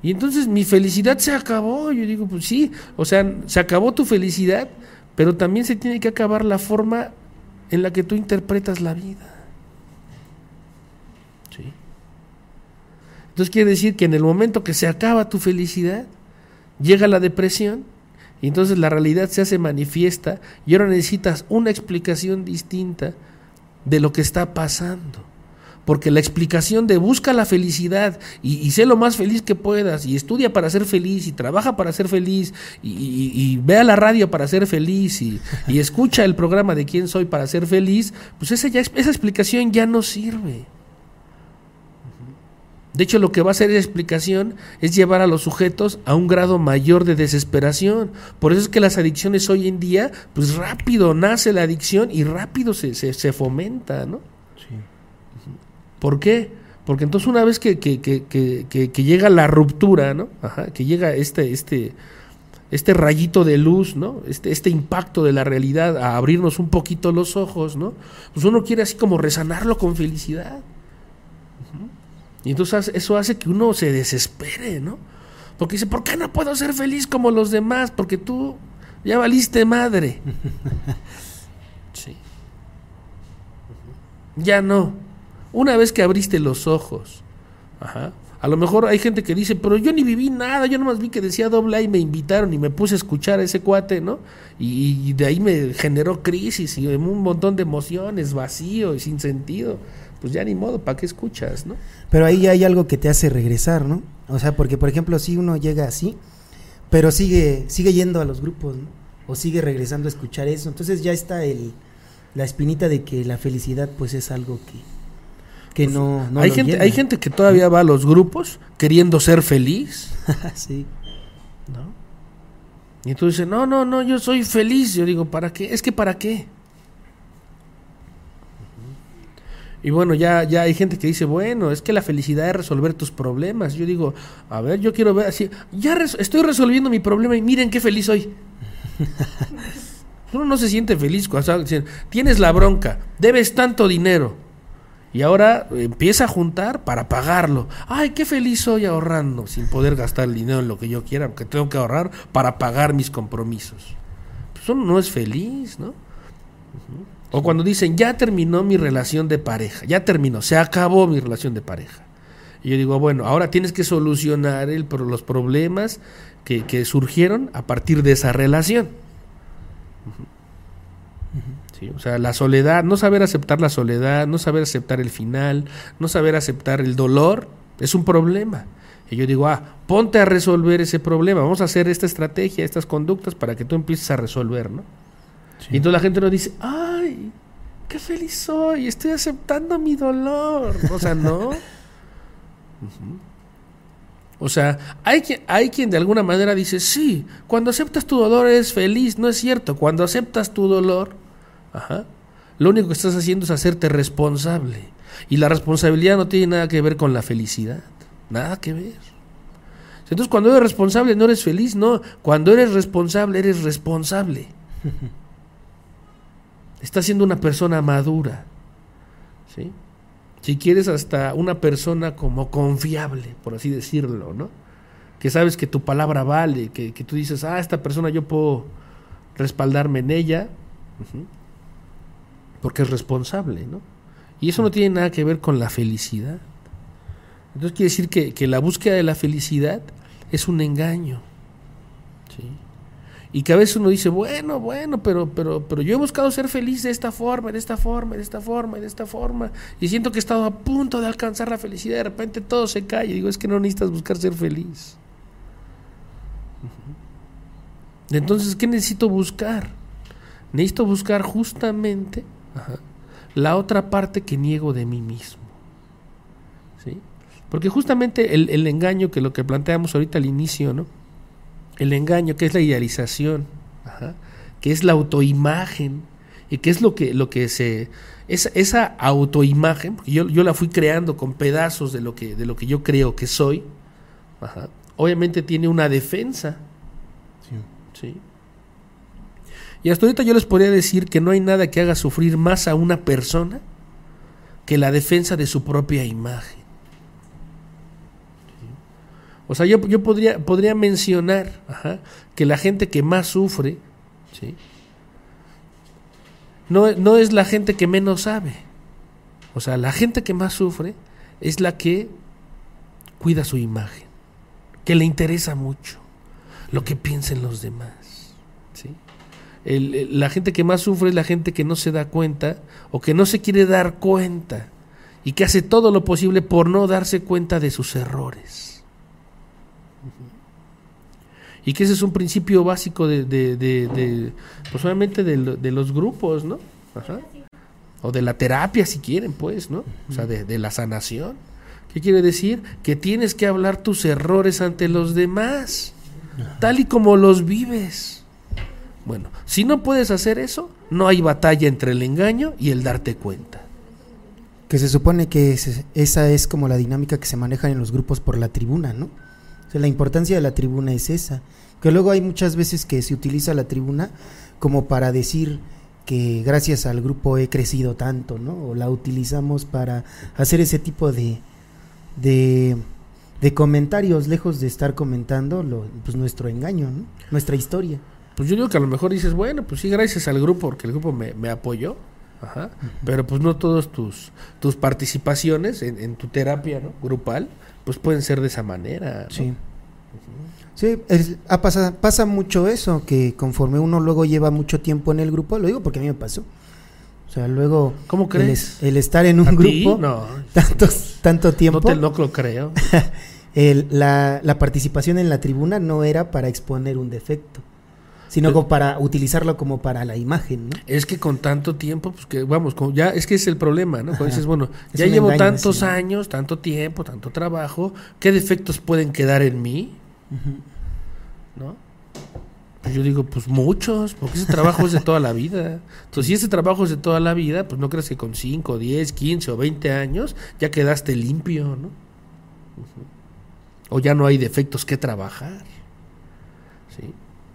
y entonces mi felicidad se acabó. Yo digo, pues sí, o sea, se acabó tu felicidad, pero también se tiene que acabar la forma en la que tú interpretas la vida. ¿Sí? Entonces quiere decir que en el momento que se acaba tu felicidad, llega la depresión y entonces la realidad se hace manifiesta y ahora necesitas una explicación distinta de lo que está pasando porque la explicación de busca la felicidad y, sé lo más feliz que puedas y estudia para ser feliz y trabaja para ser feliz y, vea la radio para ser feliz y, escucha el programa de quién soy para ser feliz, pues esa, ya, esa explicación ya no sirve. De hecho, lo que va a hacer esa explicación es llevar a los sujetos a un grado mayor de desesperación. Por eso es que las adicciones hoy en día, pues rápido nace la adicción y rápido se, se, fomenta, ¿no? ¿Por qué? Porque entonces una vez que, que, que, que, llega la ruptura, ¿no? Ajá, que llega este, este, este rayito de luz, ¿no? Este, este impacto de la realidad a abrirnos un poquito los ojos, ¿no? Pues uno quiere así como resanarlo con felicidad. Y entonces eso hace que uno se desespere, ¿no? Porque dice, ¿por qué no puedo ser feliz como los demás? Porque tú ya valiste madre. <laughs> sí. Ya no. Una vez que abriste los ojos, ajá, a lo mejor hay gente que dice, pero yo ni viví nada, yo nomás vi que decía doble A y me invitaron y me puse a escuchar a ese cuate, ¿no? Y, de ahí me generó crisis y un montón de emociones, vacío y sin sentido pues ya ni modo, ¿para qué escuchas, no? Pero ahí hay algo que te hace regresar, ¿no? O sea, porque por ejemplo, si uno llega así, pero sigue sigue yendo a los grupos, ¿no? O sigue regresando a escuchar eso, entonces ya está el la espinita de que la felicidad pues es algo que que pues, no, hay gente hay gente que todavía va a los grupos queriendo ser feliz. <laughs> sí. ¿No? Y entonces no, no, no, yo soy feliz. Yo digo, ¿para qué? Es que ¿para qué? Y bueno, ya, ya hay gente que dice, bueno, es que la felicidad es resolver tus problemas. Yo digo, a ver, yo quiero ver así, ya estoy resolviendo mi problema y miren qué feliz soy. <laughs> Uno no se siente feliz cuando tienes la bronca, debes tanto dinero y ahora empieza a juntar para pagarlo. Ay, qué feliz soy ahorrando sin poder gastar el dinero en lo que yo quiera, porque tengo que ahorrar para pagar mis compromisos. Pues uno no es feliz, ¿no? O cuando dicen, ya terminó mi relación de pareja, ya terminó, se acabó mi relación de pareja. Y yo digo, bueno, ahora tienes que solucionar el, los problemas que, surgieron a partir de esa relación. O sea, la soledad, no saber aceptar la soledad, no saber aceptar el final, no saber aceptar el dolor, es un problema. Y yo digo, ah, ponte a resolver ese problema, vamos a hacer esta estrategia, estas conductas para que tú empieces a resolver, ¿no? Y entonces la gente nos dice, ay, qué feliz soy, estoy aceptando mi dolor. O sea, no. <laughs> O sea, hay quien, hay quien de alguna manera dice, sí, cuando aceptas tu dolor eres feliz, no es cierto. Cuando aceptas tu dolor, ajá, lo único que estás haciendo es hacerte responsable. Y la responsabilidad no tiene nada que ver con la felicidad, nada que ver. Entonces, cuando eres responsable no eres feliz, no. Cuando eres responsable, eres responsable. <laughs> Está siendo una persona madura. ¿sí? Si quieres, hasta una persona como confiable, por así decirlo, ¿no? Que sabes que tu palabra vale, que, tú dices, ah, esta persona yo puedo respaldarme en ella, porque es responsable, ¿no? Y eso no tiene nada que ver con la felicidad. Entonces quiere decir que, que la búsqueda de la felicidad es un engaño. ¿sí? Y que a veces uno dice, bueno, bueno, pero, pero, pero yo he buscado ser feliz de esta forma, de esta forma, de esta forma, de esta forma. Y siento que he estado a punto de alcanzar la felicidad. De repente todo se cae. Y digo, es que no necesitas buscar ser feliz. Entonces, ¿qué necesito buscar? Necesito buscar justamente la otra parte que niego de mí mismo. ¿Sí? Porque justamente el, el engaño que lo que planteamos ahorita al inicio, ¿no? el engaño, que es la idealización, que es la autoimagen, y que es lo que, lo que se... Esa, esa autoimagen, yo, yo la fui creando con pedazos de lo que, de lo que yo creo que soy, obviamente tiene una defensa. Sí. Y hasta ahorita yo les podría decir que no hay nada que haga sufrir más a una persona que la defensa de su propia imagen. O sea, yo, yo podría, podría mencionar que la gente que más sufre, ¿sí? no, no es la gente que menos sabe. O sea, la gente que más sufre es la que cuida su imagen, que le interesa mucho lo que piensen los demás. La gente que más sufre es la gente que no se da cuenta o que no se quiere dar cuenta y que hace todo lo posible por no darse cuenta de sus errores. Y que ese es un principio básico de, de, de, pues de, los grupos, ¿no? O de la terapia, si quieren, pues, ¿no? O sea, de, la sanación. ¿Qué quiere decir? Que tienes que hablar tus errores ante los demás, tal y como los vives. Bueno, si no puedes hacer eso, no hay batalla entre el engaño y el darte cuenta. Que se supone que ese- esa es como la dinámica que se maneja en los grupos por la tribuna, ¿no? O sea, la importancia de la tribuna es esa. Que luego hay muchas veces que se utiliza la tribuna como para decir que gracias al grupo he crecido tanto, ¿no? O la utilizamos para hacer ese tipo de, de, de comentarios, lejos de estar comentando lo, pues nuestro engaño, ¿no? Nuestra historia. Pues yo digo que a lo mejor dices, bueno, pues sí, gracias al grupo, porque el grupo me, me apoyó. Ajá. Pero pues no todas tus, tus participaciones en, en tu terapia ¿no? grupal, pues pueden ser de esa manera. ¿no? Sí. Sí, es- ha pasa, pasa mucho eso, que conforme uno luego lleva mucho tiempo en el grupo, lo digo porque a mí me pasó. O sea, luego ¿Cómo crees? es- el estar en ¿A un grupo No, tanto, tanto tiempo, no te no lo creo. <laughs> el- la, la participación en la tribuna no era para exponer un defecto, sino como para utilizarlo como para la imagen, ¿no? Es que con tanto tiempo, pues que vamos, ya es que es el problema, ¿no? Cuando dices, bueno, Es ya llevo engaño tantos años, tanto tiempo, tanto trabajo, ¿qué defectos pueden quedar en mí? ¿No? Pues yo digo, pues muchos, porque ese trabajo es de toda la vida. Entonces, si ese trabajo es de toda la vida, pues no crees que con 5, 10, 15 o 20 años ya quedaste limpio, ¿no? O ya no hay defectos que trabajar.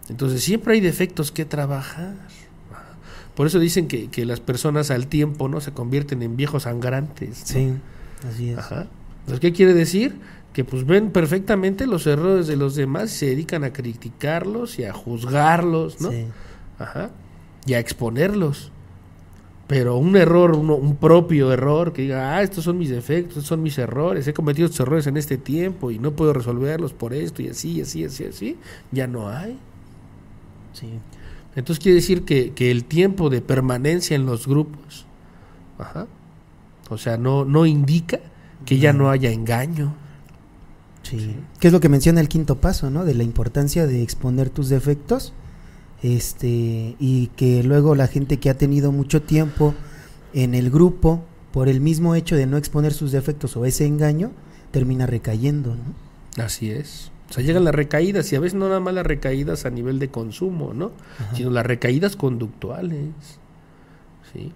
Entonces, siempre hay defectos que trabajar. Por eso dicen que, que las personas al tiempo no se convierten en viejos sangrantes. ¿no? Sí, así es. Ajá. Entonces, ¿qué quiere decir? Que pues ven perfectamente los errores de los demás y se dedican a criticarlos y a juzgarlos, ¿no? Sí. Ajá. Y a exponerlos. Pero un error, uno- un propio error, que diga, ah, estos son mis defectos, estos son mis errores, he cometido estos errores en este tiempo y no puedo resolverlos por esto y así, y así, y así, así, ya no hay. Sí. Entonces quiere decir que, que el tiempo de permanencia en los grupos, ajá, o sea, no, no indica que ya no haya engaño. Sí. Que es lo que menciona el quinto paso, ¿no? De la importancia de exponer tus defectos. Este, y que luego la gente que ha tenido mucho tiempo en el grupo, por el mismo hecho de no exponer sus defectos o ese engaño, termina recayendo, ¿no? Así es. O sea, llegan las recaídas y a veces no nada más las recaídas a nivel de consumo, ¿no? Ajá. Sino las recaídas conductuales. ¿Sí?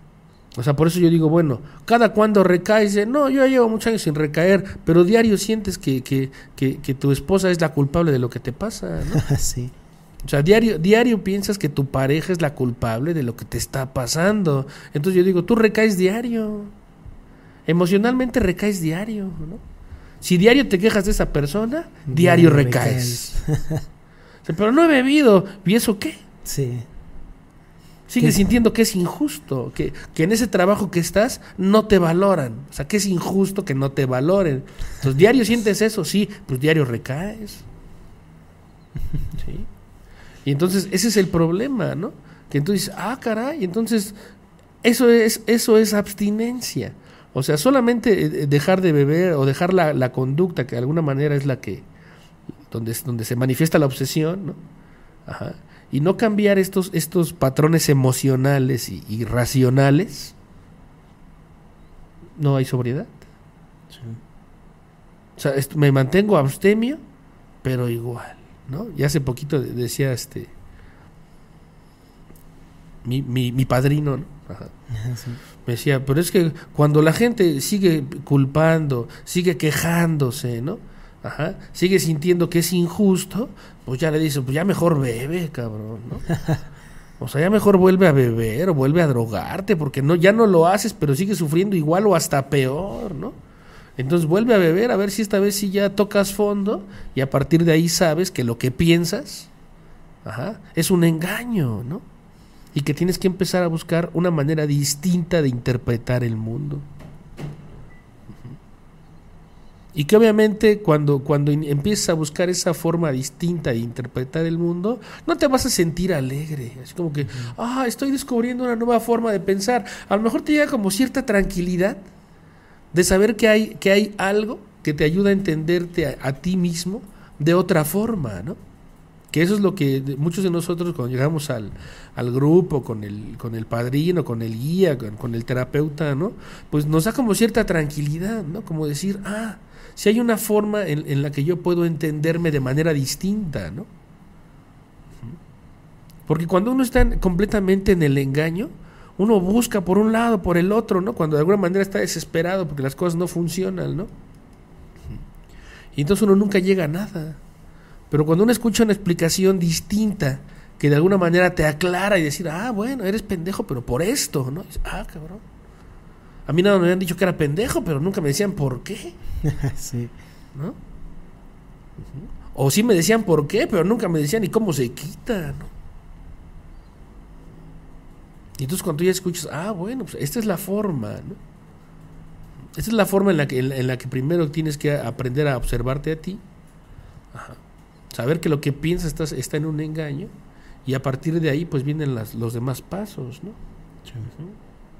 O sea, por eso yo digo, bueno, cada cuando recaes, no, yo ya llevo muchos años sin recaer, pero diario sientes que, que, que, que tu esposa es la culpable de lo que te pasa, ¿no? <laughs> sí. O sea, diario, diario piensas que tu pareja es la culpable de lo que te está pasando. Entonces yo digo, tú recaes diario. Emocionalmente recaes diario, ¿no? Si diario te quejas de esa persona, diario recaes. <laughs> Pero no he bebido. ¿Y eso qué? Sí. Sigues ¿Qué? sintiendo que es injusto, que, que en ese trabajo que estás no te valoran. O sea, que es injusto que no te valoren. Entonces, diario sientes eso, sí, pues diario recaes. <laughs> ¿Sí? Y entonces ese es el problema, ¿no? Que entonces, ah, caray, entonces eso es, eso es abstinencia. O sea, solamente eh, dejar de beber o dejar la, la conducta, que de alguna manera es la que, donde, donde se manifiesta la obsesión, ¿no? Ajá. Y no cambiar estos, estos patrones emocionales y, y racionales, no hay sobriedad. O sea, me mantengo abstemio, pero igual, ¿no? Y hace poquito de- decía este mi, mi, mi padrino, ¿no? Ajá, <laughs> sí. Me decía, pero es que cuando la gente sigue culpando, sigue quejándose, ¿no? Ajá, sigue sintiendo que es injusto, pues ya le dicen, pues ya mejor bebe, cabrón, ¿no? <laughs> O sea, ya mejor vuelve a beber o vuelve a drogarte, porque no, ya no lo haces, pero sigues sufriendo igual o hasta peor, ¿no? Entonces vuelve a beber, a ver si esta vez sí ya tocas fondo, y a partir de ahí sabes que lo que piensas ajá, es un engaño, ¿no? Y que tienes que empezar a buscar una manera distinta de interpretar el mundo. Y que obviamente cuando, cuando empiezas a buscar esa forma distinta de interpretar el mundo, no te vas a sentir alegre. Así como que, ah, estoy descubriendo una nueva forma de pensar. A lo mejor te llega como cierta tranquilidad de saber que hay, que hay algo que te ayuda a entenderte a, a ti mismo de otra forma, ¿no? Que eso es lo que muchos de nosotros cuando llegamos al, al grupo, con el, con el padrino, con el guía, con, el terapeuta, ¿no? Pues nos da como cierta tranquilidad, ¿no? Como decir, ah, si hay una forma en, en la que yo puedo entenderme de manera distinta, ¿no? Porque cuando uno está completamente en el engaño, uno busca por un lado, por el otro, ¿no? Cuando de alguna manera está desesperado porque las cosas no funcionan, ¿no? Y entonces uno nunca llega a nada. Pero cuando uno escucha una explicación distinta, que de alguna manera te aclara y decir, ah, bueno, eres pendejo, pero por esto, ¿no? ah, cabrón. A mí nada me habían dicho que era pendejo, pero nunca me decían por qué. <laughs> sí. ¿No? O sí me decían por qué, pero nunca me decían ni cómo se quita, ¿no? Y entonces cuando tú ya escuchas, ah, bueno, pues esta es la forma, ¿no? Esta es la forma en la que, en la que primero tienes que aprender a observarte a ti. Saber que lo que piensas está, está en un engaño y a partir de ahí pues vienen las, los demás pasos, ¿no?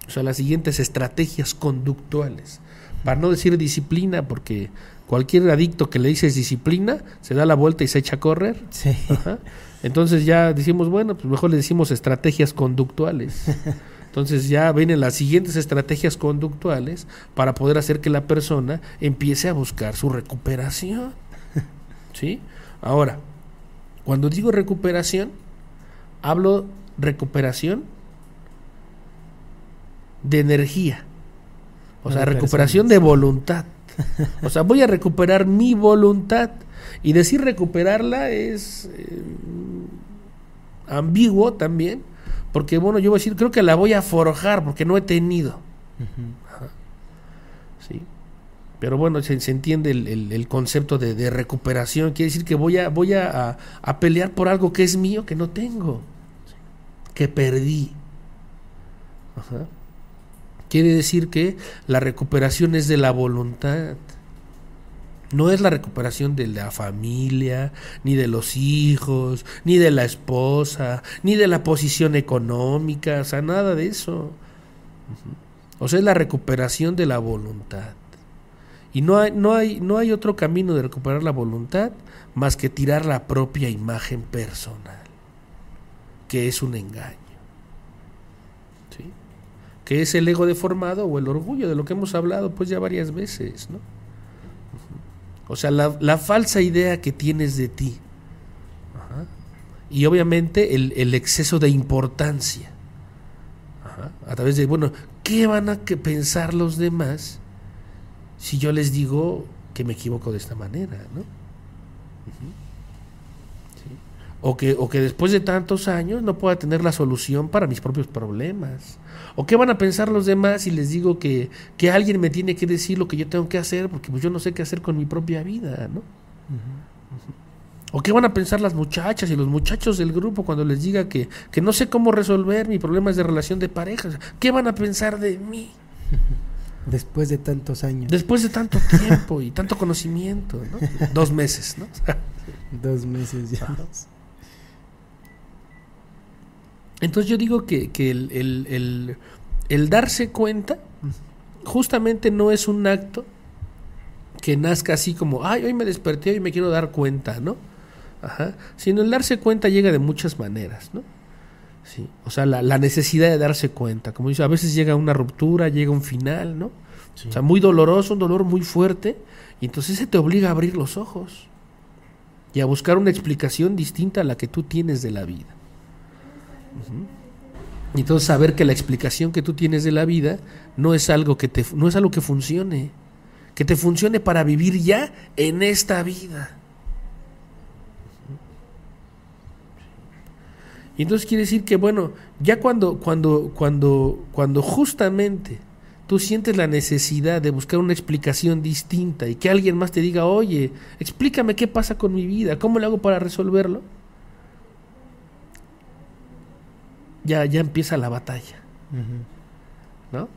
O sea, las siguientes estrategias conductuales. Para no decir disciplina, porque cualquier adicto que le dices disciplina se da la vuelta y se echa a correr. Sí. Entonces ya decimos, bueno, pues mejor le decimos estrategias conductuales. Entonces ya vienen las siguientes estrategias conductuales para poder hacer que la persona empiece a buscar su recuperación. ¿Sí? Ahora, cuando digo recuperación, hablo recuperación de energía. O sea, recuperación de voluntad. O sea, voy a recuperar mi voluntad. Y decir recuperarla es eh, ambiguo también. Porque, bueno, yo voy a decir, creo que la voy a forjar porque no he tenido. ¿Sí? Pero bueno, se, entiende el, concepto de, recuperación. Quiere decir que voy, a, voy a, pelear por algo que es mío, que no tengo, que perdí. Quiere decir que la recuperación es de la voluntad. No es la recuperación de la familia, ni de los hijos, ni de la esposa, ni de la posición económica, o sea, nada de eso. O sea, es la recuperación de la voluntad. Y no hay, no, hay, no hay otro camino de recuperar la voluntad más que tirar la propia imagen personal, que es un engaño. ¿Sí? Que es el ego deformado o el orgullo, de lo que hemos hablado pues ya varias veces, ¿no? O sea, la, falsa idea que tienes de ti. Y obviamente el, exceso de importancia. A través de, bueno, ¿qué van a pensar los demás si yo les digo que me equivoco de esta manera, ¿no? O, que, o que después de tantos años no pueda tener la solución para mis propios problemas. ¿O qué van a pensar los demás si les digo que, alguien me tiene que decir lo que yo tengo que hacer porque pues yo no sé qué hacer con mi propia vida, ¿no? ¿O qué van a pensar las muchachas y los muchachos del grupo cuando les diga que, que no sé cómo resolver mis problemas de relación de pareja? ¿Qué van a pensar de mí? <laughs> Después de tantos años. Después de tanto tiempo y tanto conocimiento, ¿no? Dos meses, ¿no? Dos meses ya. Entonces yo digo que, el, el, darse cuenta justamente no es un acto que nazca así como, ay, hoy me desperté y me quiero dar cuenta, ¿no? Ajá. Sino el darse cuenta llega de muchas maneras, ¿no? Sí, o sea, la, necesidad de darse cuenta. Como dice, a veces llega una ruptura, llega un final, ¿no? O sea, muy doloroso, un dolor muy fuerte, y entonces se te obliga a abrir los ojos y a buscar una explicación distinta a la que tú tienes de la vida. Y entonces saber que la explicación que tú tienes de la vida no es algo que te no es algo que funcione, que te funcione para vivir ya en esta vida. Y entonces quiere decir que, bueno, ya cuando, cuando, cuando, cuando justamente tú sientes la necesidad de buscar una explicación distinta y que alguien más te diga, oye, explícame qué pasa con mi vida, cómo le hago para resolverlo, ya, ya empieza la batalla. ¿No?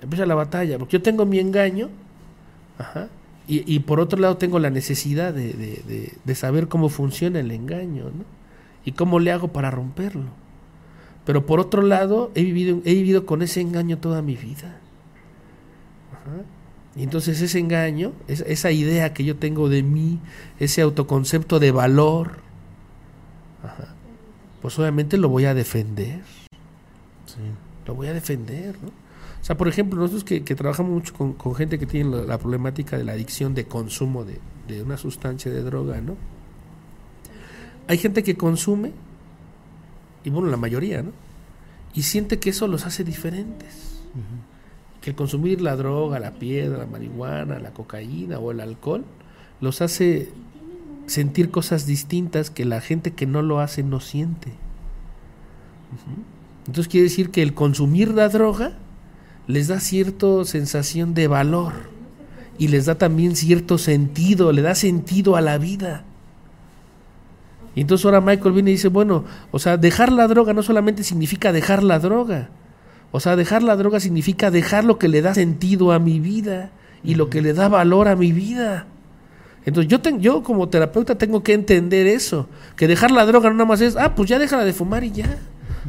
Empieza la batalla, porque yo tengo mi engaño, y, y, por otro lado tengo la necesidad de, de, de saber cómo funciona el engaño, ¿no? ¿Y cómo le hago para romperlo? Pero por otro lado, he vivido, he vivido con ese engaño toda mi vida. Y entonces ese engaño, esa idea que yo tengo de mí, ese autoconcepto de valor, ajá, pues obviamente lo voy a defender. Lo voy a defender, ¿no? O sea, por ejemplo, nosotros que, trabajamos mucho con, gente que tiene la, problemática de la adicción de consumo de, de, una sustancia de droga, ¿no? Hay gente que consume, y bueno, la mayoría, ¿no? Y siente que eso los hace diferentes. Que el consumir la droga, la piedra, la marihuana, la cocaína o el alcohol los hace sentir cosas distintas que la gente que no lo hace no siente. Entonces quiere decir que el consumir la droga les da cierta sensación de valor y les da también cierto sentido, le da sentido a la vida. Y entonces ahora Michael viene y dice, bueno, o sea, dejar la droga no solamente significa dejar la droga, o sea, dejar la droga significa dejar lo que le da sentido a mi vida y lo que le da valor a mi vida. Entonces yo, yo como terapeuta tengo que entender eso, que dejar la droga no nada más es, ah, pues ya déjala de fumar y ya.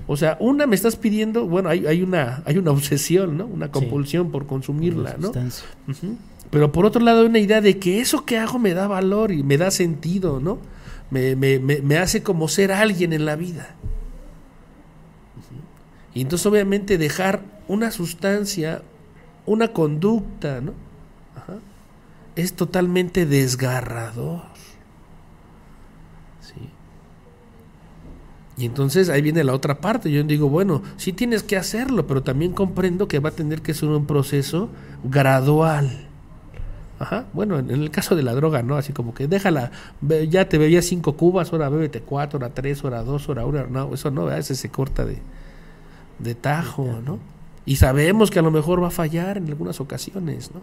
O sea, una me estás pidiendo, bueno, hay, hay una hay una obsesión, ¿no? Una compulsión por consumirla, ¿no? Pero por otro lado hay una idea de que eso que hago me da valor y me da sentido, ¿no? Me, me, me, hace como ser alguien en la vida. Y entonces obviamente dejar una sustancia, una conducta, ¿no? es totalmente desgarrador. ¿Sí? Y entonces ahí viene la otra parte. Yo digo, bueno, sí tienes que hacerlo, pero también comprendo que va a tener que ser un proceso gradual. Ajá. Bueno, en el caso de la droga, ¿no? Así como que déjala, ya te bebías cinco cubas, ahora bébete cuatro, ahora tres, ahora dos, ahora una. No, eso no, ese se corta de, de tajo, ¿no? Y sabemos que a lo mejor va a fallar en algunas ocasiones, ¿no?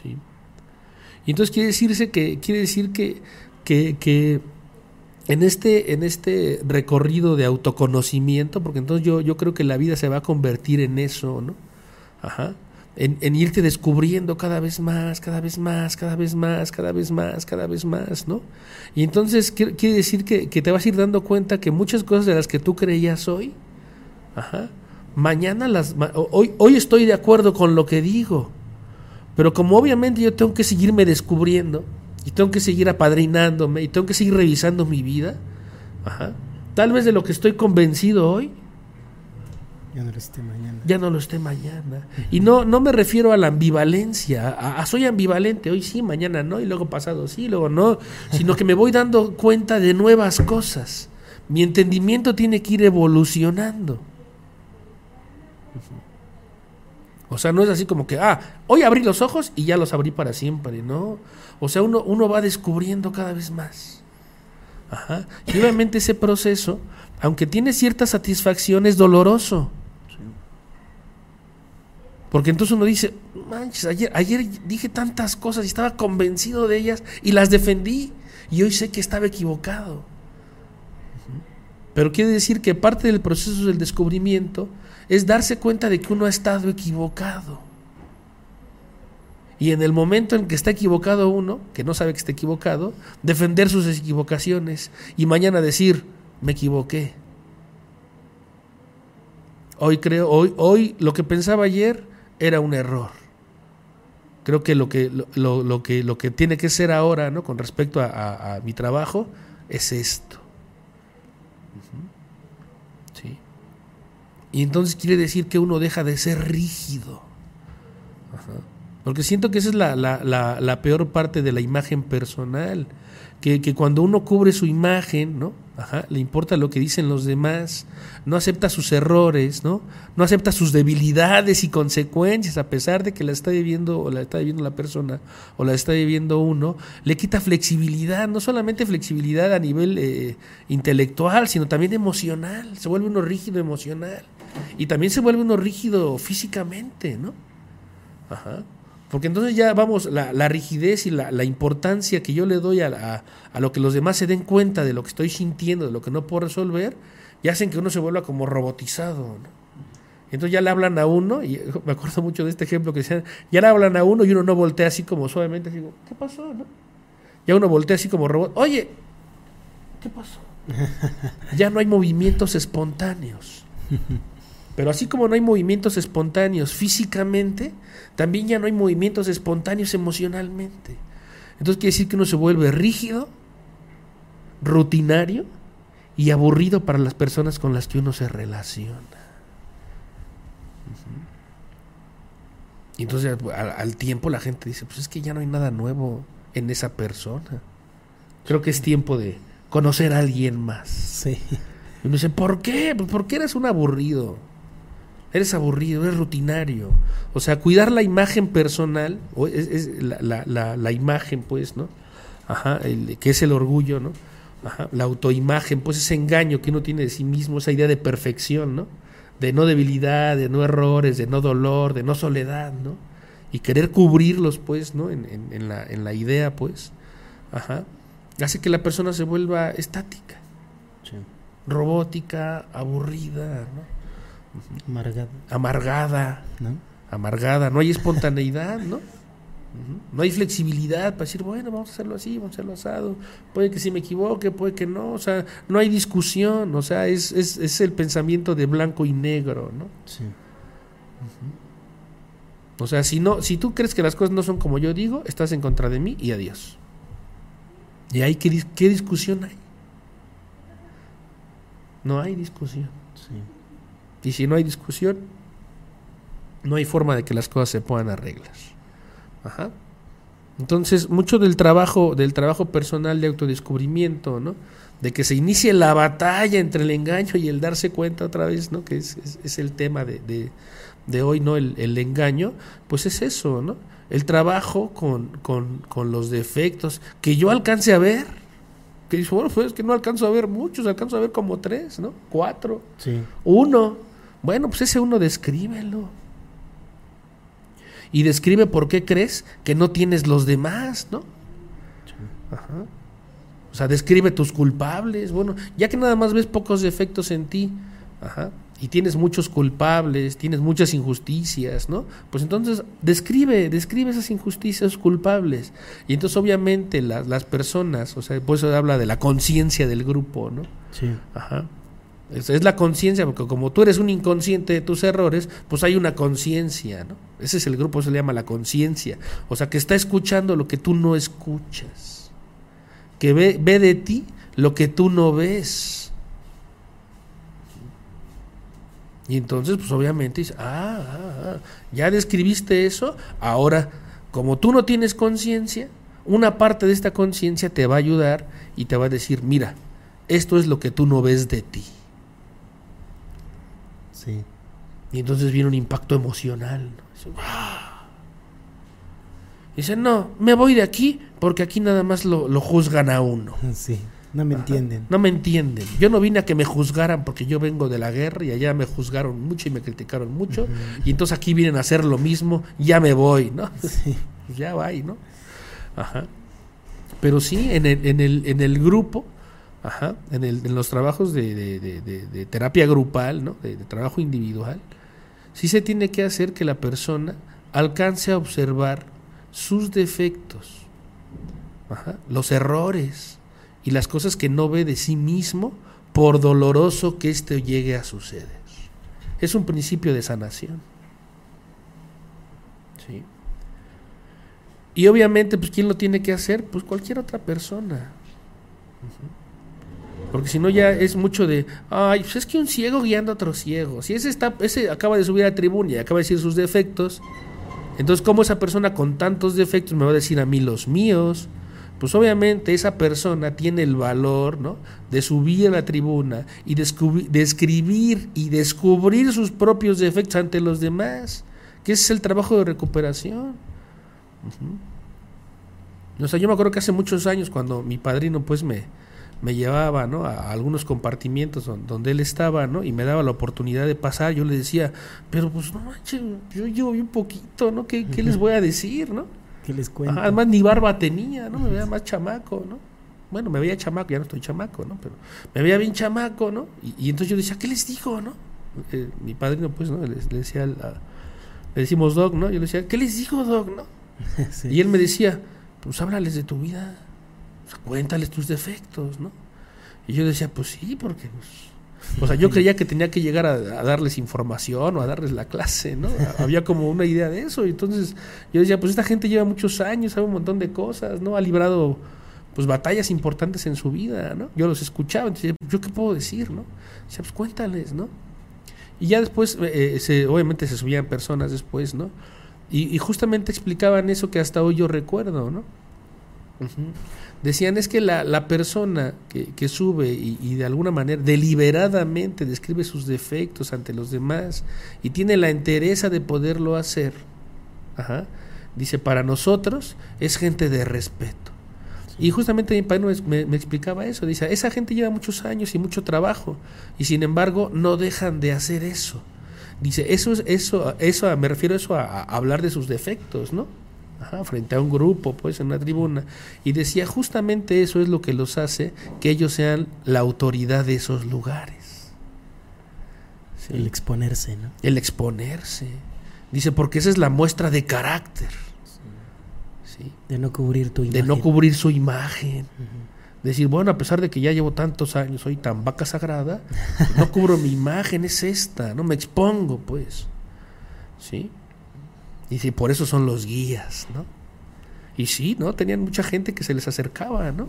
Sí. Y entonces quiere decirse que, quiere decir que, que, que en este, en este recorrido de autoconocimiento, porque entonces yo, yo creo que la vida se va a convertir en eso, ¿no? Ajá. En, irte descubriendo cada vez más, cada vez más, cada vez más, cada vez más, cada vez más, ¿no? Y entonces quiere decir que, que te vas a ir dando cuenta que muchas cosas de las que tú creías hoy, ajá, mañana las... Hoy, hoy estoy de acuerdo con lo que digo, pero como obviamente yo tengo que seguirme descubriendo, y tengo que seguir apadrinándome, y tengo que seguir revisando mi vida, ajá, tal vez de lo que estoy convencido hoy, ya no lo esté mañana. Ya no lo esté mañana. Y no, no me refiero a la ambivalencia, a, soy ambivalente, hoy sí, mañana no, y luego pasado sí, luego no, sino que me voy dando cuenta de nuevas cosas. Mi entendimiento tiene que ir evolucionando. O sea, no es así como que, ah, hoy abrí los ojos y ya los abrí para siempre, ¿no? O sea, uno, uno va descubriendo cada vez más. Ajá. Y obviamente ese proceso, aunque tiene cierta satisfacción, es doloroso. Porque entonces uno dice, manches, ayer, ayer dije tantas cosas y estaba convencido de ellas y las defendí y hoy sé que estaba equivocado. Pero quiere decir que parte del proceso del descubrimiento es darse cuenta de que uno ha estado equivocado. Y en el momento en que está equivocado uno, que no sabe que está equivocado, defender sus equivocaciones y mañana decir, me equivoqué. Hoy creo, hoy, hoy lo que pensaba ayer era un error. Creo que lo que, lo, lo, que, lo que tiene que ser ahora, ¿no? Con respecto a mi trabajo, es esto. Y entonces quiere decir que uno deja de ser rígido. Porque siento que esa es la, la, la, peor parte de la imagen personal. Que, que, cuando uno cubre su imagen, ¿no? Ajá, le importa lo que dicen los demás, no acepta sus errores, ¿no? No acepta sus debilidades y consecuencias, a pesar de que la está viviendo o la está viviendo la persona o la está viviendo uno, le quita flexibilidad, no solamente flexibilidad a nivel eh, intelectual, sino también emocional, se vuelve uno rígido emocional. Y también se vuelve uno rígido físicamente, ¿no? Ajá. Porque entonces ya vamos, la, la rigidez y la, la, importancia que yo le doy a, a, lo que los demás se den cuenta de lo que estoy sintiendo, de lo que no puedo resolver, ya hacen que uno se vuelva como robotizado. ¿no? Entonces ya le hablan a uno, y <laughs> me acuerdo mucho de este ejemplo que decían, ya le hablan a uno y uno no voltea así como suavemente, así ¿qué pasó? No? Ya uno voltea así como robot, oye, ¿qué pasó? <laughs> ya no hay movimientos espontáneos. Pero así como no hay movimientos espontáneos físicamente, también ya no hay movimientos espontáneos emocionalmente. Entonces quiere decir que uno se vuelve rígido, rutinario y aburrido para las personas con las que uno se relaciona. Y entonces al, al, tiempo la gente dice, pues es que ya no hay nada nuevo en esa persona. Creo que es tiempo de conocer a alguien más. Sí. Y uno dice, ¿por qué? Pues porque eres un aburrido. Eres aburrido, eres rutinario. O sea, cuidar la imagen personal, o es, es la, la, la, la, imagen, pues, ¿no? Ajá, el, que es el orgullo, ¿no? Ajá, la autoimagen, pues ese engaño que uno tiene de sí mismo, esa idea de perfección, ¿no? De no debilidad, de no errores, de no dolor, de no soledad, ¿no? Y querer cubrirlos, pues, ¿no? En, en, en la, en la idea, pues. Ajá. Hace que la persona se vuelva estática, sí. robótica, aburrida, ¿no? Amargada. Amargada. ¿No? Amargada. No hay espontaneidad, ¿no? No hay flexibilidad para decir, bueno, vamos a hacerlo así, vamos a hacerlo asado. Puede que sí me equivoque, puede que no. O sea, no hay discusión. O sea, es, es, es el pensamiento de blanco y negro, ¿no? Sí. O sea, si, no, si tú crees que las cosas no son como yo digo, estás en contra de mí y adiós. ¿Y ahí qué, qué discusión hay? No hay discusión. Sí. Y si no hay discusión, no hay forma de que las cosas se puedan arreglar. Ajá. Entonces, mucho del trabajo, del trabajo personal de autodescubrimiento, ¿no? De que se inicie la batalla entre el engaño y el darse cuenta otra vez, ¿no? Que es, es, es el tema de, de, de, hoy, ¿no? El, el, engaño, pues es eso, ¿no? El trabajo con, con, con los defectos, que yo alcance a ver, que dice, bueno, pues es que no alcanzo a ver muchos, alcanzo a ver como tres, ¿no? Cuatro, Sí. uno. Bueno, pues ese uno descríbelo. Y describe por qué crees que no tienes los demás, ¿no? Ajá. O sea, describe tus culpables. Bueno, ya que nada más ves pocos defectos en ti, ajá, y tienes muchos culpables, tienes muchas injusticias, ¿no? Pues entonces describe, describe esas injusticias culpables. Y entonces obviamente las, las personas, o sea, por eso habla de la conciencia del grupo, ¿no? Sí. Ajá. Es, es la conciencia, porque como tú eres un inconsciente de tus errores, pues hay una conciencia, ¿no? Ese es el grupo, se le llama la conciencia. O sea, que está escuchando lo que tú no escuchas. Que ve, ve de ti lo que tú no ves. Y entonces, pues obviamente dice, ah, ah, ah, ya describiste eso, ahora, como tú no tienes conciencia, una parte de esta conciencia te va a ayudar y te va a decir, mira, esto es lo que tú no ves de ti. Sí. Y entonces viene un impacto emocional. ¿no? Dice, "Ah". Dice, no, me voy de aquí porque aquí nada más lo, lo juzgan a uno. <laughs> Sí. No me Ajá. entienden. No me entienden. Yo no vine a que me juzgaran porque yo vengo de la guerra y allá me juzgaron mucho y me criticaron mucho. Y entonces aquí vienen a hacer lo mismo, ya me voy, ¿no? <laughs> Sí. Pues ya va, ¿no? Ajá. Pero sí, en el, en el, en el grupo, ajá, en, el, en los trabajos de, de, de, de, terapia grupal, ¿no? De trabajo individual, sí se tiene que hacer que la persona alcance a observar sus defectos, los errores y las cosas que no ve de sí mismo por doloroso que esto llegue a suceder. Es un principio de sanación. ¿Sí? Y obviamente, pues, ¿quién lo tiene que hacer? Pues cualquier otra persona. Porque si no ya es mucho de, ay, pues es que un ciego guiando a otro ciego. Si ese, está, ese acaba de subir a la tribuna y acaba de decir sus defectos, entonces, ¿cómo esa persona con tantos defectos me va a decir a mí los míos? Pues obviamente esa persona tiene el valor ¿no? de subir a la tribuna y describir y descubrir sus propios defectos ante los demás, que ese es el trabajo de recuperación. Ujú. O sea, yo me acuerdo que hace muchos años cuando mi padrino pues me, me llevaba ¿no? a algunos compartimientos donde, él estaba ¿no? y me daba la oportunidad de pasar, yo le decía, pero pues no manches, yo llevo bien poquito, ¿no? ¿Qué, qué les voy a decir, no? ¿Qué les cuento? Ajá, además ni barba tenía, ¿no? Me veía más chamaco, ¿no? Bueno, me veía chamaco, ya no estoy chamaco, ¿no? Pero me veía bien chamaco, ¿no? Y, y entonces yo decía, ¿qué les digo, no? Eh, mi padrino, pues, ¿no? Le, le decía, le decimos Doc, ¿no? Yo le decía, ¿qué les digo, Doc, no? <laughs> Sí. Y él me decía, pues háblales de tu vida, cuéntales tus defectos, ¿no? Y yo decía, pues sí, porque pues, <laughs> o sea, yo creía que tenía que llegar a, a darles información o a darles la clase, ¿no? Había como una idea de eso. Y entonces yo decía, pues esta gente lleva muchos años, sabe un montón de cosas, ¿no? Ha librado pues batallas importantes en su vida, ¿no? Yo los escuchaba, entonces, ¿yo qué puedo decir, no? Dice, pues cuéntales, ¿no? Y ya después, eh, se, obviamente se subían personas después, ¿no? Y, justamente explicaban eso que hasta hoy yo recuerdo, ¿no? Decían es que la, la persona que, que sube y, y, de alguna manera deliberadamente describe sus defectos ante los demás y tiene la entereza de poderlo hacer, Ajá. dice, para nosotros es gente de respeto. Y justamente mi padre me, me, explicaba eso. Dice, esa gente lleva muchos años y mucho trabajo y sin embargo no dejan de hacer eso. Dice, eso es eso, eso me refiero a eso a, hablar de sus defectos, ¿no? Frente a un grupo, pues en una tribuna. Y decía, justamente eso es lo que los hace que ellos sean la autoridad de esos lugares. El exponerse, ¿no? El exponerse. Dice, porque esa es la muestra de carácter. Sí. De no cubrir tu imagen. De no cubrir su imagen decir, bueno, a pesar de que ya llevo tantos años, soy tan vaca sagrada, no cubro mi imagen, es esta, no me expongo, pues. ¿Sí? Y sí, por eso son los guías, ¿no? Y sí, ¿no? Tenían mucha gente que se les acercaba, ¿no?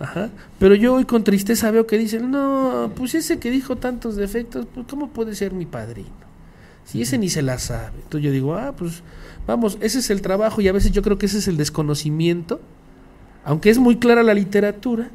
Ajá. Pero yo hoy con tristeza veo que dicen, no, pues ese que dijo tantos defectos, pues ¿cómo puede ser mi padrino? Si ese ni se la sabe. Entonces yo digo, ah, pues vamos, ese es el trabajo y a veces yo creo que ese es el desconocimiento aunque es muy clara la literatura,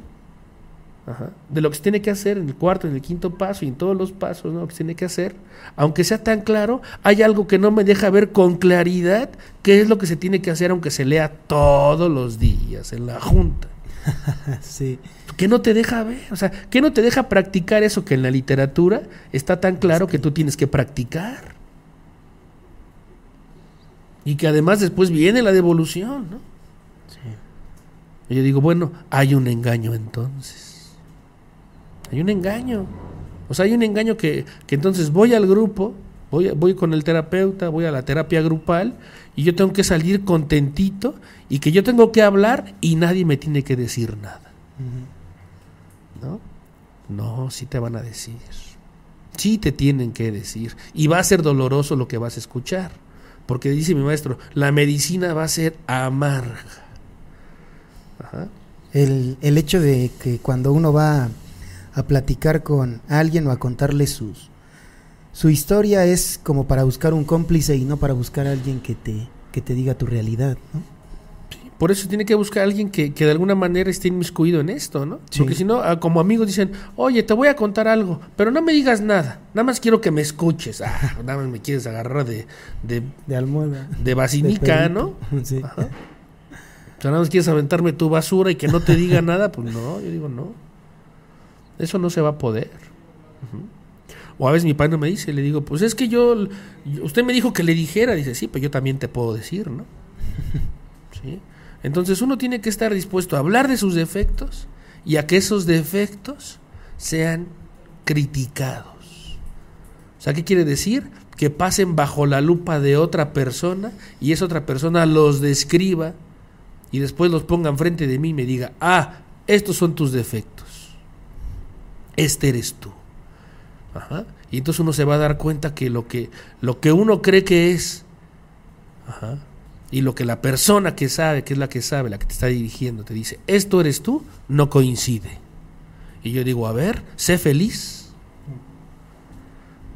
de lo que se tiene que hacer en el cuarto, en el quinto paso y en todos los pasos, ¿no? que se tiene que hacer, aunque sea tan claro, hay algo que no me deja ver con claridad qué es lo que se tiene que hacer, aunque se lea todos los días en la junta. <laughs> sí. ¿Qué no te deja ver? O sea, ¿qué no te deja practicar eso que en la literatura está tan claro que tú tienes que practicar? Y que además después viene la devolución, ¿no? Y yo digo, bueno, hay un engaño entonces. Hay un engaño. O sea, hay un engaño que, que entonces voy al grupo, voy, voy con el terapeuta, voy a la terapia grupal y yo tengo que salir contentito y que yo tengo que hablar y nadie me tiene que decir nada. ¿No? No, sí te van a decir. Sí te tienen que decir. Y va a ser doloroso lo que vas a escuchar. Porque dice mi maestro, la medicina va a ser amarga. El, el, hecho de que cuando uno va a platicar con alguien o a contarle sus, su historia es como para buscar un cómplice y no para buscar a alguien que te, que te diga tu realidad, por eso tiene que buscar a alguien que, que, de alguna manera esté inmiscuido en esto, ¿no? Porque si no, ah, como amigos dicen, oye, te voy a contar algo, pero no me digas nada, nada más quiero que me escuches. Ah, <laughs> nada más me quieres agarrar de... De, de almohada. De basinica, ¿no? <laughs> Sí. O sea, nada más quieres aventarme tu basura y que no te diga <laughs> nada, pues no, yo digo no. Eso no se va a poder. O a veces mi padre me dice, le digo, pues es que yo, usted me dijo que le dijera, dice, sí, pues yo también te puedo decir, ¿no? <laughs> ¿Sí? Entonces uno tiene que estar dispuesto a hablar de sus defectos y a que esos defectos sean criticados. O sea, ¿qué quiere decir? Que pasen bajo la lupa de otra persona y esa otra persona los describa y después los ponga enfrente de mí y me diga, ah, estos son tus defectos. Este eres tú. Ajá. Y entonces uno se va a dar cuenta que lo que, lo que uno cree que es, ajá, y lo que la persona que sabe, que es la que sabe, la que te está dirigiendo, te dice, esto eres tú, no coincide. Y yo digo, a ver, sé feliz.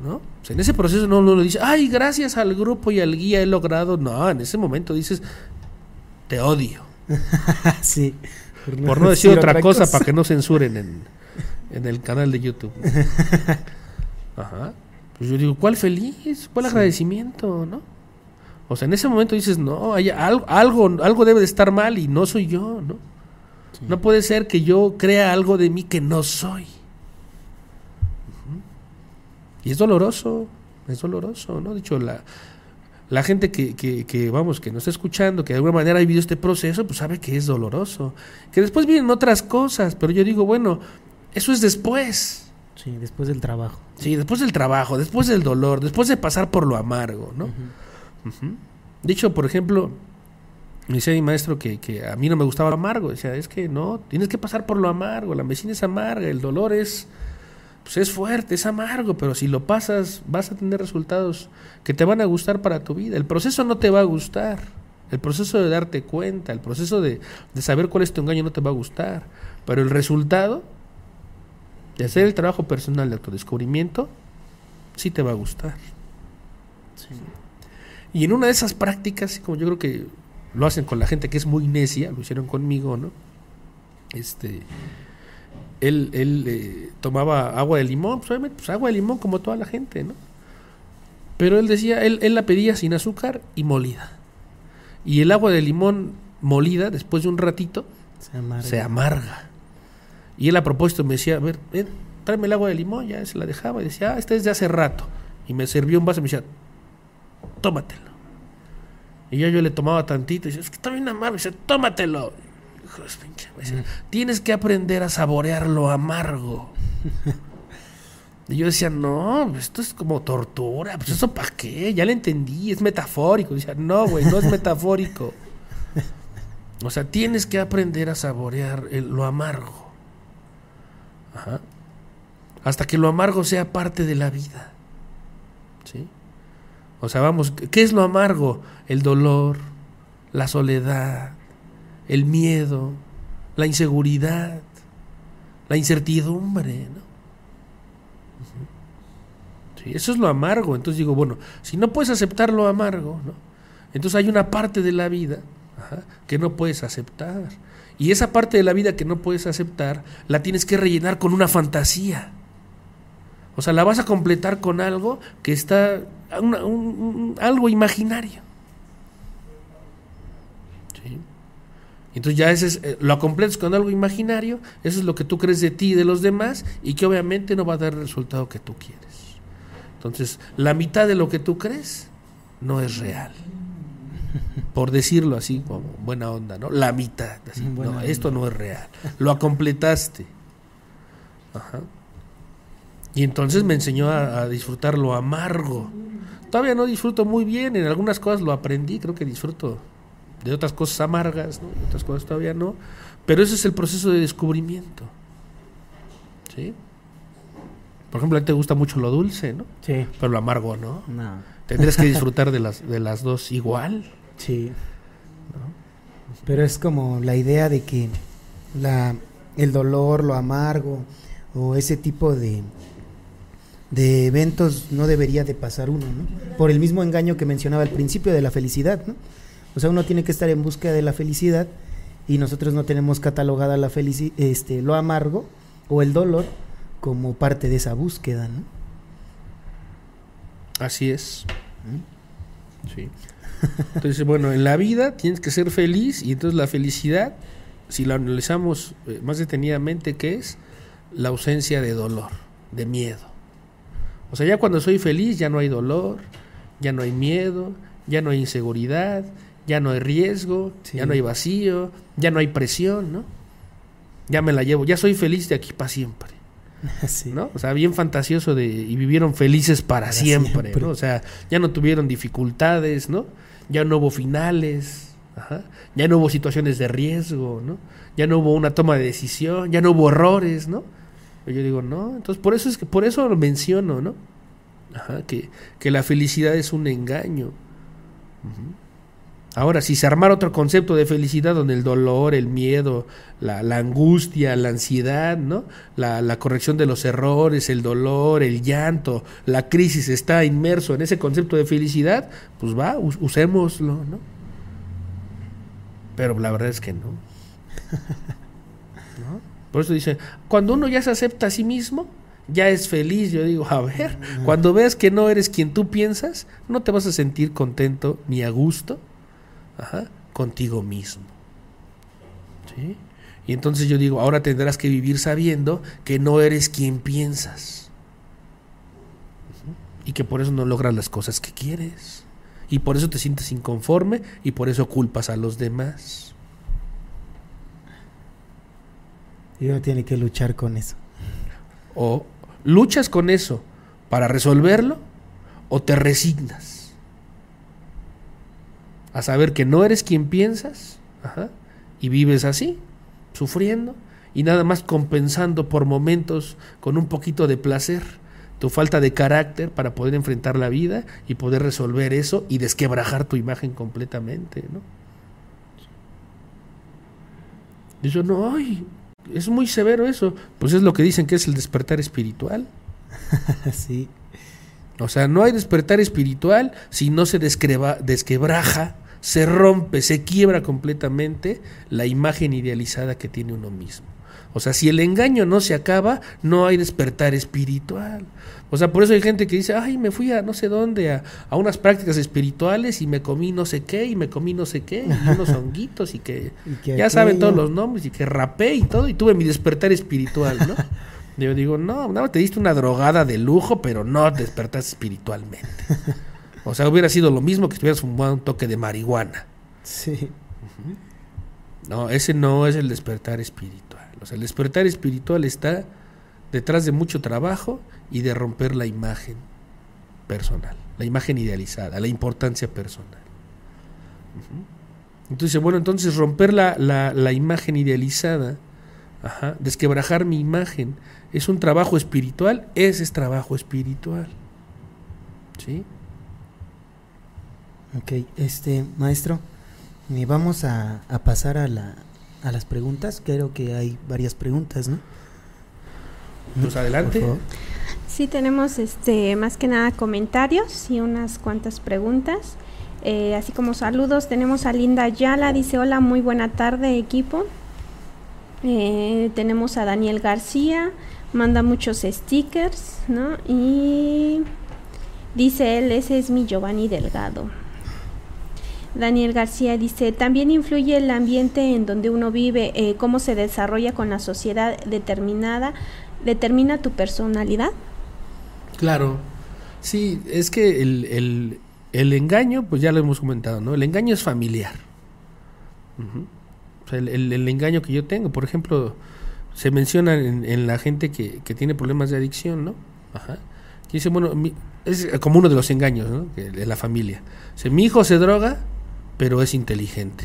¿No? en ese proceso no lo dice, ay, gracias al grupo y al guía he logrado. No, en ese momento dices, te odio. <laughs> sí. Por no, <laughs> decir, otra, cosa, para que no censuren en, en el canal de YouTube. <laughs> Ajá. Pues yo digo, ¿cuál feliz? ¿Cuál agradecimiento? ¿No? O sea, en ese momento dices, no, hay algo, algo, algo debe de estar mal y no soy yo, ¿no? No puede ser que yo crea algo de mí que no soy. Y es doloroso, es doloroso, ¿no? De hecho, la, la gente que, que, vamos, que nos está escuchando, que de alguna manera ha vivido este proceso, pues sabe que es doloroso. Que después vienen otras cosas, pero yo digo, bueno, eso es después. Sí, después del trabajo. Sí, después del trabajo, después del dolor, después de pasar por lo amargo, ¿no? Dicho, por ejemplo, me decía mi maestro que, que, a mí no me gustaba lo amargo. Decía, es que no, tienes que pasar por lo amargo, la medicina es amarga, el dolor es pues es fuerte, es amargo, pero si lo pasas vas a tener resultados que te van a gustar para tu vida. El proceso no te va a gustar, El proceso de darte cuenta, el proceso de, de saber cuál es tu engaño no te va a gustar. Pero el resultado de hacer el trabajo personal de autodescubrimiento sí te va a gustar. Y en una de esas prácticas, como yo creo que lo hacen con la gente que es muy necia, lo hicieron conmigo, ¿no? Este, él, él eh, tomaba agua de limón, pues, obviamente, pues agua de limón como toda la gente, ¿no? Pero él decía, él, él la pedía sin azúcar y molida. Y el agua de limón molida, después de un ratito, Se amarga. se amarga. Y él a propósito me decía, a ver, ven, tráeme el agua de limón, ya se la dejaba y decía, ah, esta es de hace rato. Y me sirvió un vaso y me decía, tómatelo. Y ya yo le tomaba tantito y decía, es que está bien amargo. Y dice, tómatelo. Me decía, Tienes que aprender a saborear lo amargo. <laughs> Y yo decía, no, esto es como tortura, pues eso para qué, ya le entendí, es metafórico. Y decía, no, güey, no es metafórico. <laughs> O sea, tienes que aprender a saborear el- lo amargo. Hasta que lo amargo sea parte de la vida. ¿Sí? O sea, vamos, ¿qué es lo amargo? El dolor, la soledad, el miedo, la inseguridad, la incertidumbre. Sí, eso es lo amargo. Entonces digo, bueno, si no puedes aceptar lo amargo. Entonces hay una parte de la vida que no puedes aceptar. Y esa parte de la vida que no puedes aceptar, la tienes que rellenar con una fantasía. O sea, la vas a completar con algo que está, un- algo imaginario. Entonces ya ese es, eh, lo completas con algo imaginario, eso es lo que tú crees de ti y de los demás y que obviamente no va a dar el resultado que tú quieres. Entonces, la mitad de lo que tú crees no es real. Por decirlo así, como buena onda, ¿no? La mitad. así, no, onda. esto no es real. Lo completaste. Ajá. Y entonces me enseñó a, a disfrutar lo amargo. Todavía no disfruto muy bien, en algunas cosas lo aprendí, creo que disfruto de otras cosas amargas, ¿no? Otras cosas todavía no. Pero ese es el proceso de descubrimiento. ¿Sí? Por ejemplo, a ti te gusta mucho lo dulce, ¿no? Sí. Pero lo amargo, ¿no? No. Tendrías que <laughs> disfrutar de las, de las dos igual. Sí. Pero es como la idea de que la, el dolor, lo amargo o ese tipo de, de eventos no debería de pasar uno, ¿no? Por el mismo engaño que mencionaba al principio de la felicidad, ¿no? O sea, uno tiene que estar en búsqueda de la felicidad y nosotros no tenemos catalogada la felici este, lo amargo o el dolor como parte de esa búsqueda, ¿no? Así es. Sí. Entonces, bueno, en la vida tienes que ser feliz y entonces la felicidad, si la analizamos eh, más detenidamente, ¿qué es? La ausencia de dolor, de miedo. O sea, ya cuando soy feliz ya no hay dolor, ya no hay miedo, ya no hay inseguridad, ya no hay riesgo, Sí. ya no hay vacío, ya no hay presión, ¿no? Ya me la llevo, ya soy feliz de aquí para siempre. <laughs> Sí. ¿no? O sea, bien fantasioso de y vivieron felices para, Para siempre, siempre. ¿no? O sea, ya no tuvieron dificultades, ¿no? Ya no hubo finales, ajá. ya no hubo situaciones de riesgo, ¿no? Ya no hubo una toma de decisión, ya no hubo errores, ¿no? Yo digo, no, entonces por eso es que por eso lo menciono, ¿no? Ajá, que, que la felicidad es un engaño. Ahora, si se armara otro concepto de felicidad donde el dolor, el miedo, la, la angustia, la ansiedad, ¿no? La, la corrección de los errores, el dolor, el llanto, la crisis está inmerso en ese concepto de felicidad, pues va, us- usémoslo, ¿no? Pero la verdad es que no. ¿No? Por eso dice, cuando uno ya se acepta a sí mismo, ya es feliz. Yo digo, a ver, cuando veas que no eres quien tú piensas, no te vas a sentir contento ni a gusto ajá, contigo mismo. ¿Sí? Y entonces yo digo, ahora tendrás que vivir sabiendo que no eres quien piensas. Y que por eso no logras las cosas que quieres. Y por eso te sientes inconforme y por eso culpas a los demás. Y uno tiene que luchar con eso. O luchas con eso para resolverlo o te resignas a saber que no eres quien piensas ajá, y vives así, sufriendo y nada más compensando por momentos con un poquito de placer tu falta de carácter para poder enfrentar la vida y poder resolver eso y desquebrajar tu imagen completamente, ¿no? Y yo, no, ay, es muy severo eso. Pues es lo que dicen que es el despertar espiritual. <laughs> sí. O sea, no hay despertar espiritual si no se desquebraja, se rompe, se quiebra completamente la imagen idealizada que tiene uno mismo. O sea, si el engaño no se acaba, no hay despertar espiritual. O sea, por eso hay gente que dice, ay, me fui a no sé dónde, a, unas prácticas espirituales y me comí no sé qué, y me comí no sé qué, y unos <laughs> honguitos y que, ya saben todos los nombres, y que rapé y todo, y tuve mi despertar espiritual, ¿no? <laughs> Yo digo, no, no, te diste una drogada de lujo, pero no despertaste espiritualmente. <laughs> O sea, hubiera sido lo mismo que estuvieras fumando un toque de marihuana. Sí. No, ese no es el despertar espiritual. O sea, el despertar espiritual está detrás de mucho trabajo y de romper la imagen personal, la imagen idealizada, la importancia personal. Entonces, bueno, entonces romper la, la, imagen idealizada, desquebrajar mi imagen, es un trabajo espiritual, ese es trabajo espiritual. ¿Sí? Ok, este, maestro, vamos a pasar a la, a las preguntas. Creo que hay varias preguntas, ¿no? Pues adelante. Sí, tenemos este más que nada comentarios y unas cuantas preguntas. Eh, así como saludos, tenemos a Linda Yala, dice hola, muy buena tarde equipo. Eh, tenemos a Daniel García, manda muchos stickers, ¿no? Y dice él, ese es mi Giovanni Delgado. Daniel García dice, también influye el ambiente en donde uno vive, eh, cómo se desarrolla con la sociedad determinada, determina tu personalidad. Claro, sí, es que el, engaño, pues ya lo hemos comentado, ¿no? El engaño es familiar. el, engaño que yo tengo, por ejemplo, se menciona en, la gente que, tiene problemas de adicción, ¿no? Ajá. dice, bueno, es como uno de los engaños, ¿no? De la familia. O mi hijo se droga, pero es inteligente.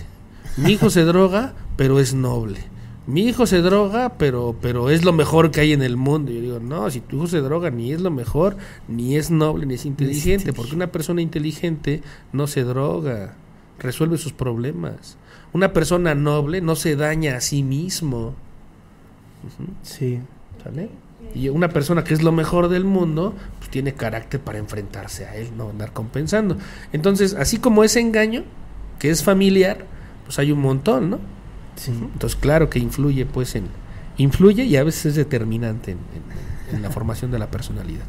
Mi hijo se droga, pero es noble. Mi hijo se droga, pero, pero es lo mejor que hay en el mundo. Yo digo, no, si tu hijo se droga, ni es lo mejor, ni es noble, ni es inteligente, porque una persona inteligente no se droga, resuelve sus problemas. Una persona noble no se daña a sí mismo. Sí. ¿Sale? Y una persona que es lo mejor del mundo, pues tiene carácter para enfrentarse a él, no andar compensando. Entonces, así como ese engaño, que es familiar, pues hay un montón, ¿no? Sí. Entonces, claro que influye, pues, en. Influye y a veces es determinante en, la formación de la personalidad.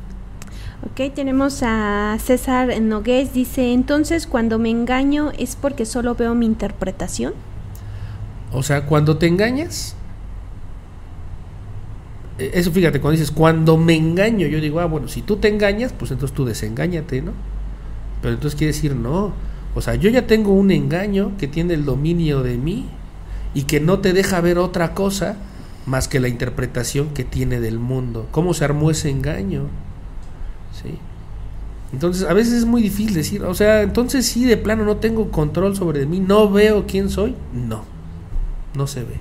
Ok, tenemos a César Nogués, dice, entonces cuando me engaño es porque solo veo mi interpretación. O sea, cuando te engañas, e, eso fíjate, cuando dices, cuando me engaño, yo digo, ah, bueno, si tú te engañas, pues entonces tú desengáñate, ¿no? Pero entonces quiere decir, no, o sea, yo ya tengo un engaño que tiene el dominio de mí y que no te deja ver otra cosa más que la interpretación que tiene del mundo. ¿Cómo se armó ese engaño? ¿Sí? Entonces, a veces es muy difícil decir, o sea, entonces sí, de plano no tengo control sobre mí, no veo quién soy. No, no se ve.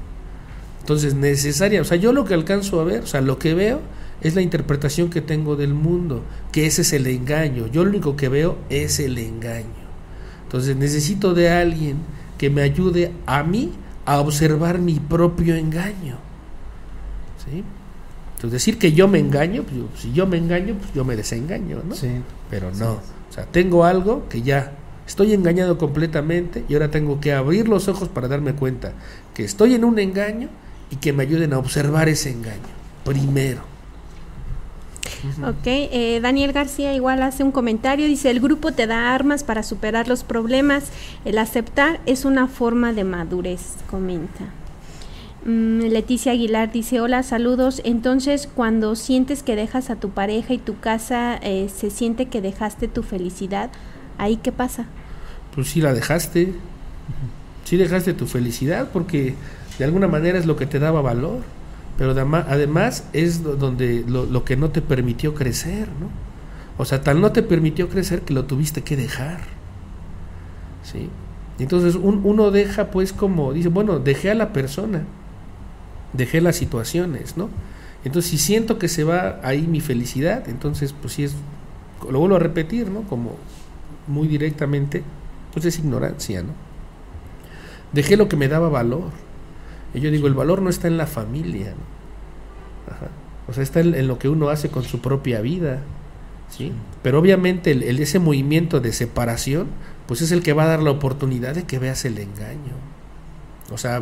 Entonces, necesaria, o sea, yo lo que alcanzo a ver, o sea, lo que veo es la interpretación que tengo del mundo, que ese es el engaño. Yo lo único que veo es el engaño. Entonces necesito de alguien que me ayude a mí a observar mi propio engaño. ¿Sí? Entonces decir que yo me engaño, pues, si yo me engaño, pues yo me desengaño, ¿no? Sí. Pero no. O sea, tengo algo que ya estoy engañado completamente y ahora tengo que abrir los ojos para darme cuenta que estoy en un engaño y que me ayuden a observar ese engaño. Primero. Ok, eh, Daniel García igual hace un comentario, dice, el grupo te da armas para superar los problemas, el aceptar es una forma de madurez, comenta. Mm, Leticia Aguilar dice, hola, saludos, entonces cuando sientes que dejas a tu pareja y tu casa, eh, se siente que dejaste tu felicidad, ¿ahí qué pasa? Pues sí la dejaste, sí dejaste tu felicidad porque de alguna manera es lo que te daba valor pero además es donde lo, que no te permitió crecer, ¿no? O sea, tal no te permitió crecer que lo tuviste que dejar. ¿Sí? Entonces uno deja pues como, dice, bueno, dejé a la persona, dejé las situaciones, ¿no? Entonces, si siento que se va ahí mi felicidad, entonces, pues sí es, lo vuelvo a repetir, ¿no? Como muy directamente, pues es ignorancia, ¿no? Dejé lo que me daba valor. Y yo digo, el valor no está en la familia, ¿no? Ajá. O sea, está en, en, lo que uno hace con su propia vida, ¿sí? Pero obviamente el, el, ese movimiento de separación, pues es el que va a dar la oportunidad de que veas el engaño. O sea,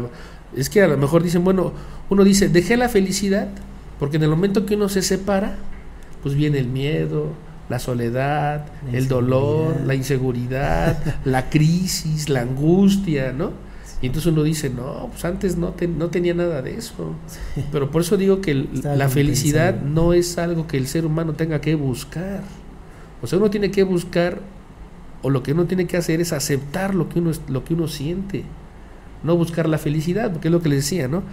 es que a lo mejor dicen, bueno, uno dice, dejé la felicidad, porque en el momento que uno se separa, pues viene el miedo, la soledad, la el dolor, la inseguridad, la crisis, la angustia, ¿no? Y entonces uno dice, no, pues antes no, te, no tenía nada de eso. Pero por eso digo que el, <laughs> la felicidad no es algo que el ser humano tenga que buscar. O sea, uno tiene que buscar, o lo que uno tiene que hacer es aceptar lo que uno, lo que uno siente. No buscar la felicidad, porque es lo que les decía, ¿no?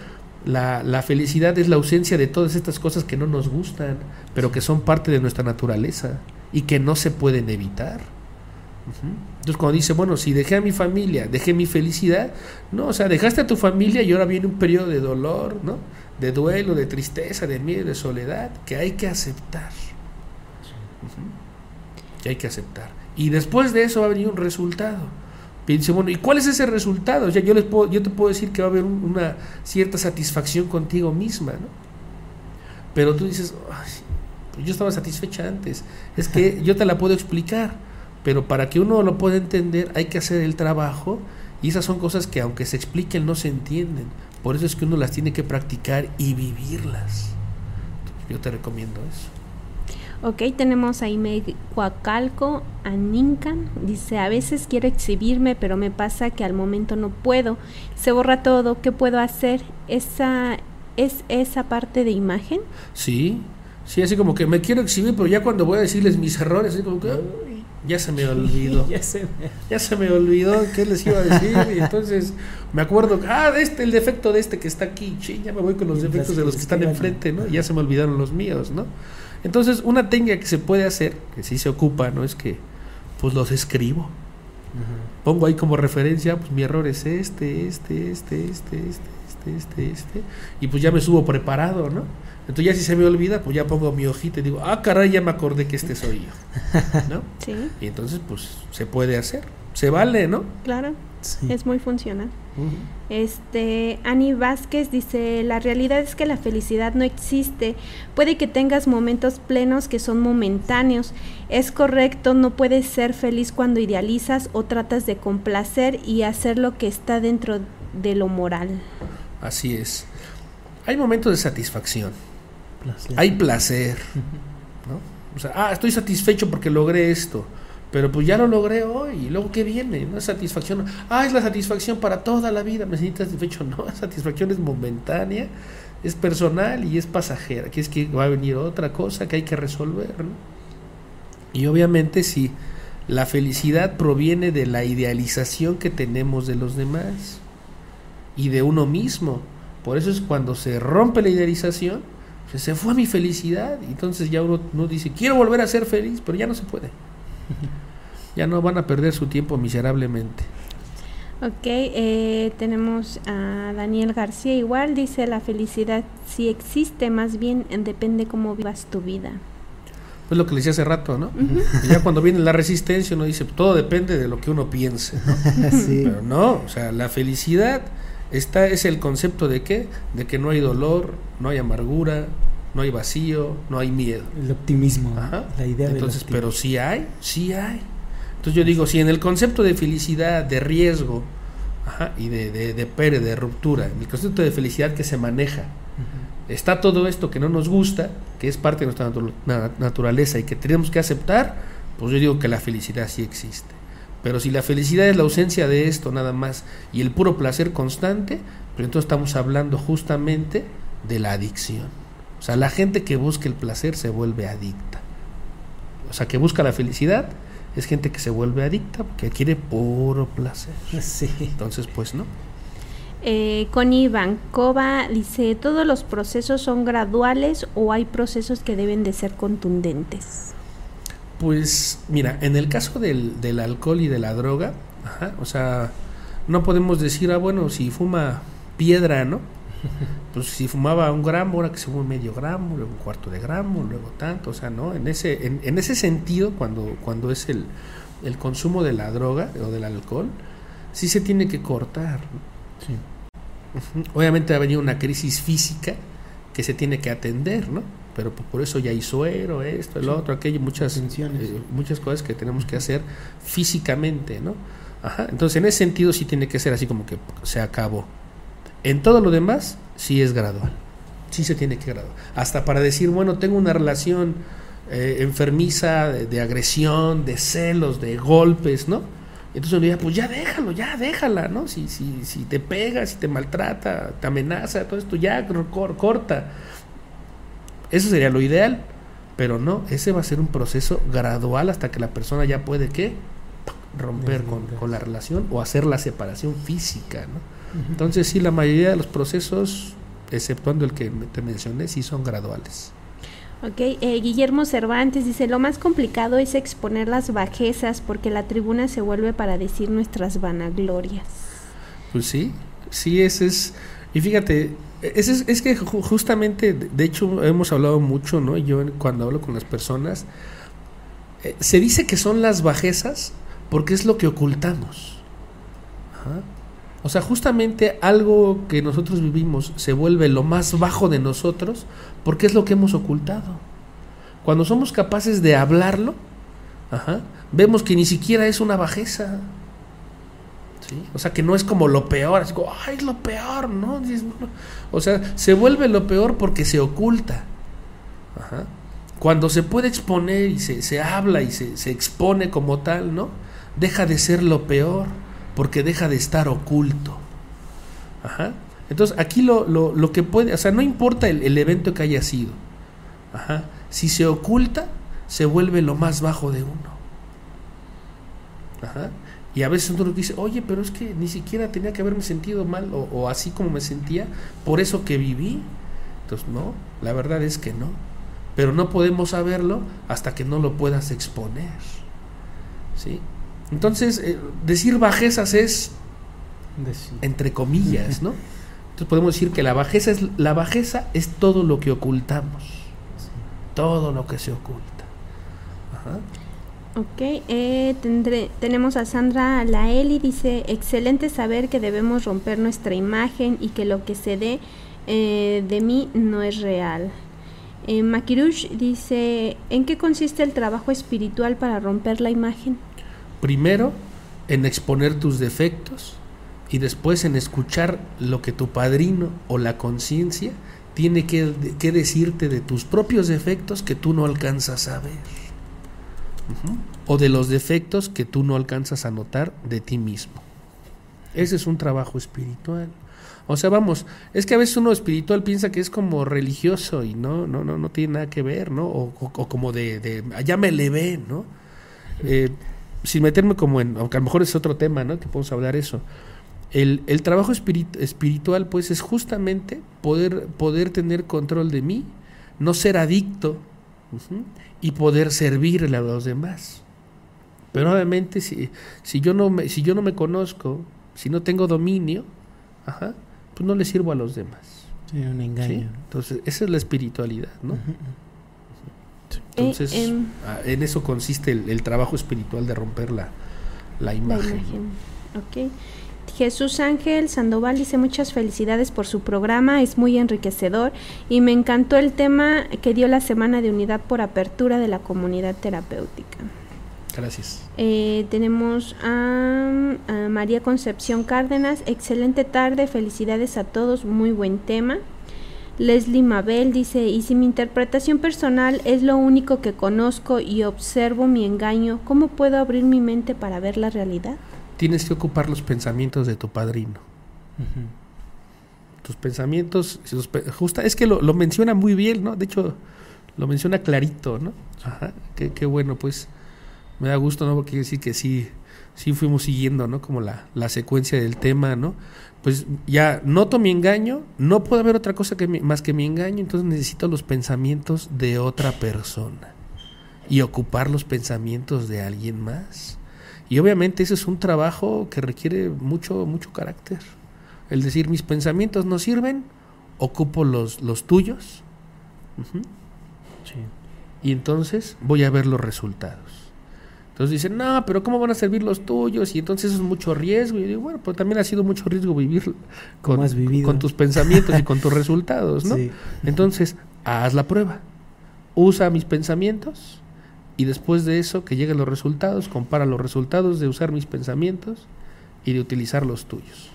La, la, felicidad es la ausencia de todas estas cosas que no nos gustan, pero que son parte de nuestra naturaleza y que no se pueden evitar. Uh -huh. Entonces cuando dice, bueno, si dejé a mi familia, dejé mi felicidad, no, o sea, dejaste a tu familia y ahora viene un periodo de dolor, ¿no? De duelo, de tristeza, de miedo, de soledad, que hay que aceptar. Que hay que aceptar. Y después de eso va a venir un resultado. Dice, bueno, ¿y cuál es ese resultado? O sea, yo, les puedo, yo te puedo decir que va a haber un, una cierta satisfacción contigo misma, ¿no? Pero tú dices, Ay, yo estaba satisfecha antes. Es que <laughs> yo te la puedo explicar, pero para que uno lo pueda entender hay que hacer el trabajo y esas son cosas que aunque se expliquen no se entienden. Por eso es que uno las tiene que practicar y vivirlas. Yo te recomiendo eso. Ok, tenemos a Coacalco, a Ninkan. Dice, a veces quiero exhibirme, pero me pasa que al momento no puedo. Se borra todo. ¿Qué puedo hacer? ¿Esa, ¿Es esa parte de imagen? Sí, sí, así como que me quiero exhibir, pero ya cuando voy a decirles mis errores, así como que... Ya se me olvidó. <laughs> ya, se me... ya se me olvidó qué les iba a decir. y <laughs> entonces me acuerdo, ah, de este, el defecto de este que está aquí. Sí, ya me voy con los defectos de los que están enfrente, ¿no? Ya se me olvidaron los míos, ¿no? Entonces, una técnica que se puede hacer, que sí se ocupa, ¿no? Es que, pues los escribo. Pongo ahí como referencia, pues mi error es este, este, este, este, este, este, este, este. Y pues ya me subo preparado, ¿no? Entonces ya si se me olvida, pues ya pongo mi hojita y digo, ah, caray, ya me acordé que este soy yo. <laughs> ¿No? Sí. Y entonces, pues, se puede hacer. Se vale, ¿no? Claro. Sí. Es muy funcional. Uh -huh. Este, Ani Vázquez dice, la realidad es que la felicidad no existe. Puede que tengas momentos plenos que son momentáneos. Es correcto, no puedes ser feliz cuando idealizas o tratas de complacer y hacer lo que está dentro de lo moral. Así es. Hay momentos de satisfacción. Hay placer. ¿no? O sea, ah, estoy satisfecho porque logré esto pero pues ya lo logré hoy, y luego ¿qué viene? ¿No? Satisfacción, ah, es la satisfacción para toda la vida, me siento satisfecho, <laughs> no, la satisfacción es momentánea, es personal y es pasajera, que es que va a venir otra cosa que hay que resolver, ¿no? Y obviamente si la felicidad proviene de la idealización que tenemos de los demás y de uno mismo, por eso es cuando se rompe la idealización, se fue mi felicidad, y entonces ya uno, uno dice, quiero volver a ser feliz, pero ya no se puede ya no van a perder su tiempo miserablemente. Ok, eh, tenemos a Daniel García igual, dice la felicidad si existe, más bien depende cómo vivas tu vida. Pues lo que le decía hace rato, ¿no? Uh <laughs> -huh. Ya cuando viene la resistencia uno dice, todo depende de lo que uno piense, ¿no? <laughs> sí. Pero no, o sea, la felicidad está, es el concepto de qué? De que no hay dolor, no hay amargura, no hay vacío, no hay miedo. El optimismo, Ajá. la idea Entonces, pero sí hay, sí hay. Entonces yo digo, si en el concepto de felicidad, de riesgo ajá, y de, de, de pérdida, de ruptura, en el concepto de felicidad que se maneja, uh -huh. está todo esto que no nos gusta, que es parte de nuestra naturaleza y que tenemos que aceptar, pues yo digo que la felicidad sí existe. Pero si la felicidad es la ausencia de esto nada más y el puro placer constante, pues entonces estamos hablando justamente de la adicción. O sea, la gente que busca el placer se vuelve adicta. O sea, que busca la felicidad es gente que se vuelve adicta porque quiere puro placer. <laughs> Sí. Entonces, pues no. Eh, Connie Vancova dice, ¿todos los procesos son graduales o hay procesos que deben de ser contundentes? Pues mira, en el caso del, del alcohol y de la droga, ajá, o sea, no podemos decir, ah, bueno, si fuma piedra, ¿no? <laughs> Pues si fumaba un gramo, ahora que se fume medio gramo, luego un cuarto de gramo, luego tanto, o sea, ¿no? En ese, en, en ese sentido, cuando, cuando es el, el consumo de la droga o del alcohol, sí se tiene que cortar. Sí. Ujú. Obviamente ha venido una crisis física que se tiene que atender, ¿no? Pero pues, por eso ya hay suero, esto, el Sí. otro, aquello, muchas, eh, muchas cosas que tenemos que hacer físicamente, ¿no? Ajá. Entonces, en ese sentido sí tiene que ser así como que se acabó. En todo lo demás, sí es gradual. Sí se tiene que graduar. Hasta para decir, bueno, tengo una relación eh, enfermiza de, de agresión, de celos, de golpes, ¿no? Entonces uno diría, pues ya déjalo, ya déjala, ¿no? Si, si, si te pega, si te maltrata, te amenaza, todo esto, ya cor- corta. Eso sería lo ideal, pero no, ese va a ser un proceso gradual hasta que la persona ya puede, ¿qué? Romper con, con la relación o hacer la separación física, ¿no? Entonces sí, la mayoría de los procesos, exceptuando el que te mencioné, sí son graduales. Ok, eh, Guillermo Cervantes dice, lo más complicado es exponer las bajezas porque la tribuna se vuelve para decir nuestras vanaglorias. Pues sí, sí, ese es. Y fíjate, es, es que ju- justamente, de hecho, hemos hablado mucho, ¿no? Yo cuando hablo con las personas, eh, se dice que son las bajezas porque es lo que ocultamos. O sea, justamente algo que nosotros vivimos se vuelve lo más bajo de nosotros porque es lo que hemos ocultado. Cuando somos capaces de hablarlo, vemos que ni siquiera es una bajeza. O sea, que no es como lo peor, es como, ay, es lo peor, ¿no? O sea, se vuelve lo peor porque se oculta. Cuando se puede exponer y se, se habla y se, se expone como tal, ¿no? Deja de ser lo peor porque deja de estar oculto. Ajá. Entonces, aquí lo, lo, lo que puede, o sea, no importa el, el evento que haya sido. Ajá. Si se oculta, se vuelve lo más bajo de uno. Ajá. Y a veces uno dice, oye, pero es que ni siquiera tenía que haberme sentido mal o, o así como me sentía, por eso que viví. Entonces, no, la verdad es que no. Pero no podemos saberlo hasta que no lo puedas exponer. ¿Sí? Entonces, eh, decir bajezas es entre comillas, ¿no? <laughs> Entonces podemos decir que la bajeza es la bajeza es todo lo que ocultamos. Todo lo que se oculta. Ajá. Ok, eh, tendré, tenemos a Sandra Laeli, dice, excelente saber que debemos romper nuestra imagen y que lo que se dé eh, de mí no es real. Eh, Makirush dice, ¿en qué consiste el trabajo espiritual para romper la imagen? Primero en exponer tus defectos y después en escuchar lo que tu padrino o la conciencia tiene que, que decirte de tus propios defectos que tú no alcanzas a ver. O de los defectos que tú no alcanzas a notar de ti mismo. Ese es un trabajo espiritual. O sea, vamos, es que a veces uno espiritual piensa que es como religioso y no, no, no, no tiene nada que ver, ¿no? O, como de, allá me elevé, ¿no? Eh, sin meterme como en, aunque a lo mejor es otro tema, ¿no? Que podemos hablar eso. El, el trabajo espirit- espiritual, pues, es justamente poder, poder tener control de mí, no ser adicto y poder servirle a los demás. Pero obviamente, si, si, yo no me, si yo no me conozco, si no tengo dominio, ajá, pues no le sirvo a los demás. Sí, un ¿sí? engaño. Entonces, esa es la espiritualidad, ¿no? Entonces, Eh, em, ah, en eso consiste el, el trabajo espiritual de romper la, la La imagen. imagen. Ok. Jesús Ángel Sandoval dice muchas felicidades por su programa, es muy enriquecedor y me encantó el tema que dio la semana de unidad por apertura de la comunidad terapéutica. Gracias. Eh, tenemos a, a María Concepción Cárdenas, excelente tarde, felicidades a todos, muy buen tema. Leslie Mabel dice, y si mi interpretación personal es lo único que conozco y observo mi engaño, ¿cómo puedo abrir mi mente para ver la realidad? Tienes que ocupar los pensamientos de tu padrino. Tus pensamientos, justa, es que lo, lo menciona muy bien, ¿no? De hecho, lo menciona clarito, ¿no? Ajá, qué, qué bueno, pues me da gusto, ¿no? Porque quiere decir que sí, sí fuimos siguiendo, ¿no? Como la, la secuencia del tema, ¿no? Pues ya noto mi engaño, no puede haber otra cosa que mi- más que mi engaño, entonces necesito los pensamientos de otra persona y ocupar los pensamientos de alguien más. Y obviamente ese es un trabajo que requiere mucho, mucho carácter. El decir mis pensamientos no sirven, ocupo los, los tuyos. Y entonces voy a ver los resultados. Entonces dicen, no, pero ¿cómo van a servir los tuyos? Y entonces es mucho riesgo. Y yo digo, bueno, pues también ha sido mucho riesgo vivir con, con tus pensamientos y con tus resultados, ¿no? <laughs> Sí. Entonces, haz la prueba. Usa mis pensamientos y después de eso, que lleguen los resultados, compara los resultados de usar mis pensamientos y de utilizar los tuyos.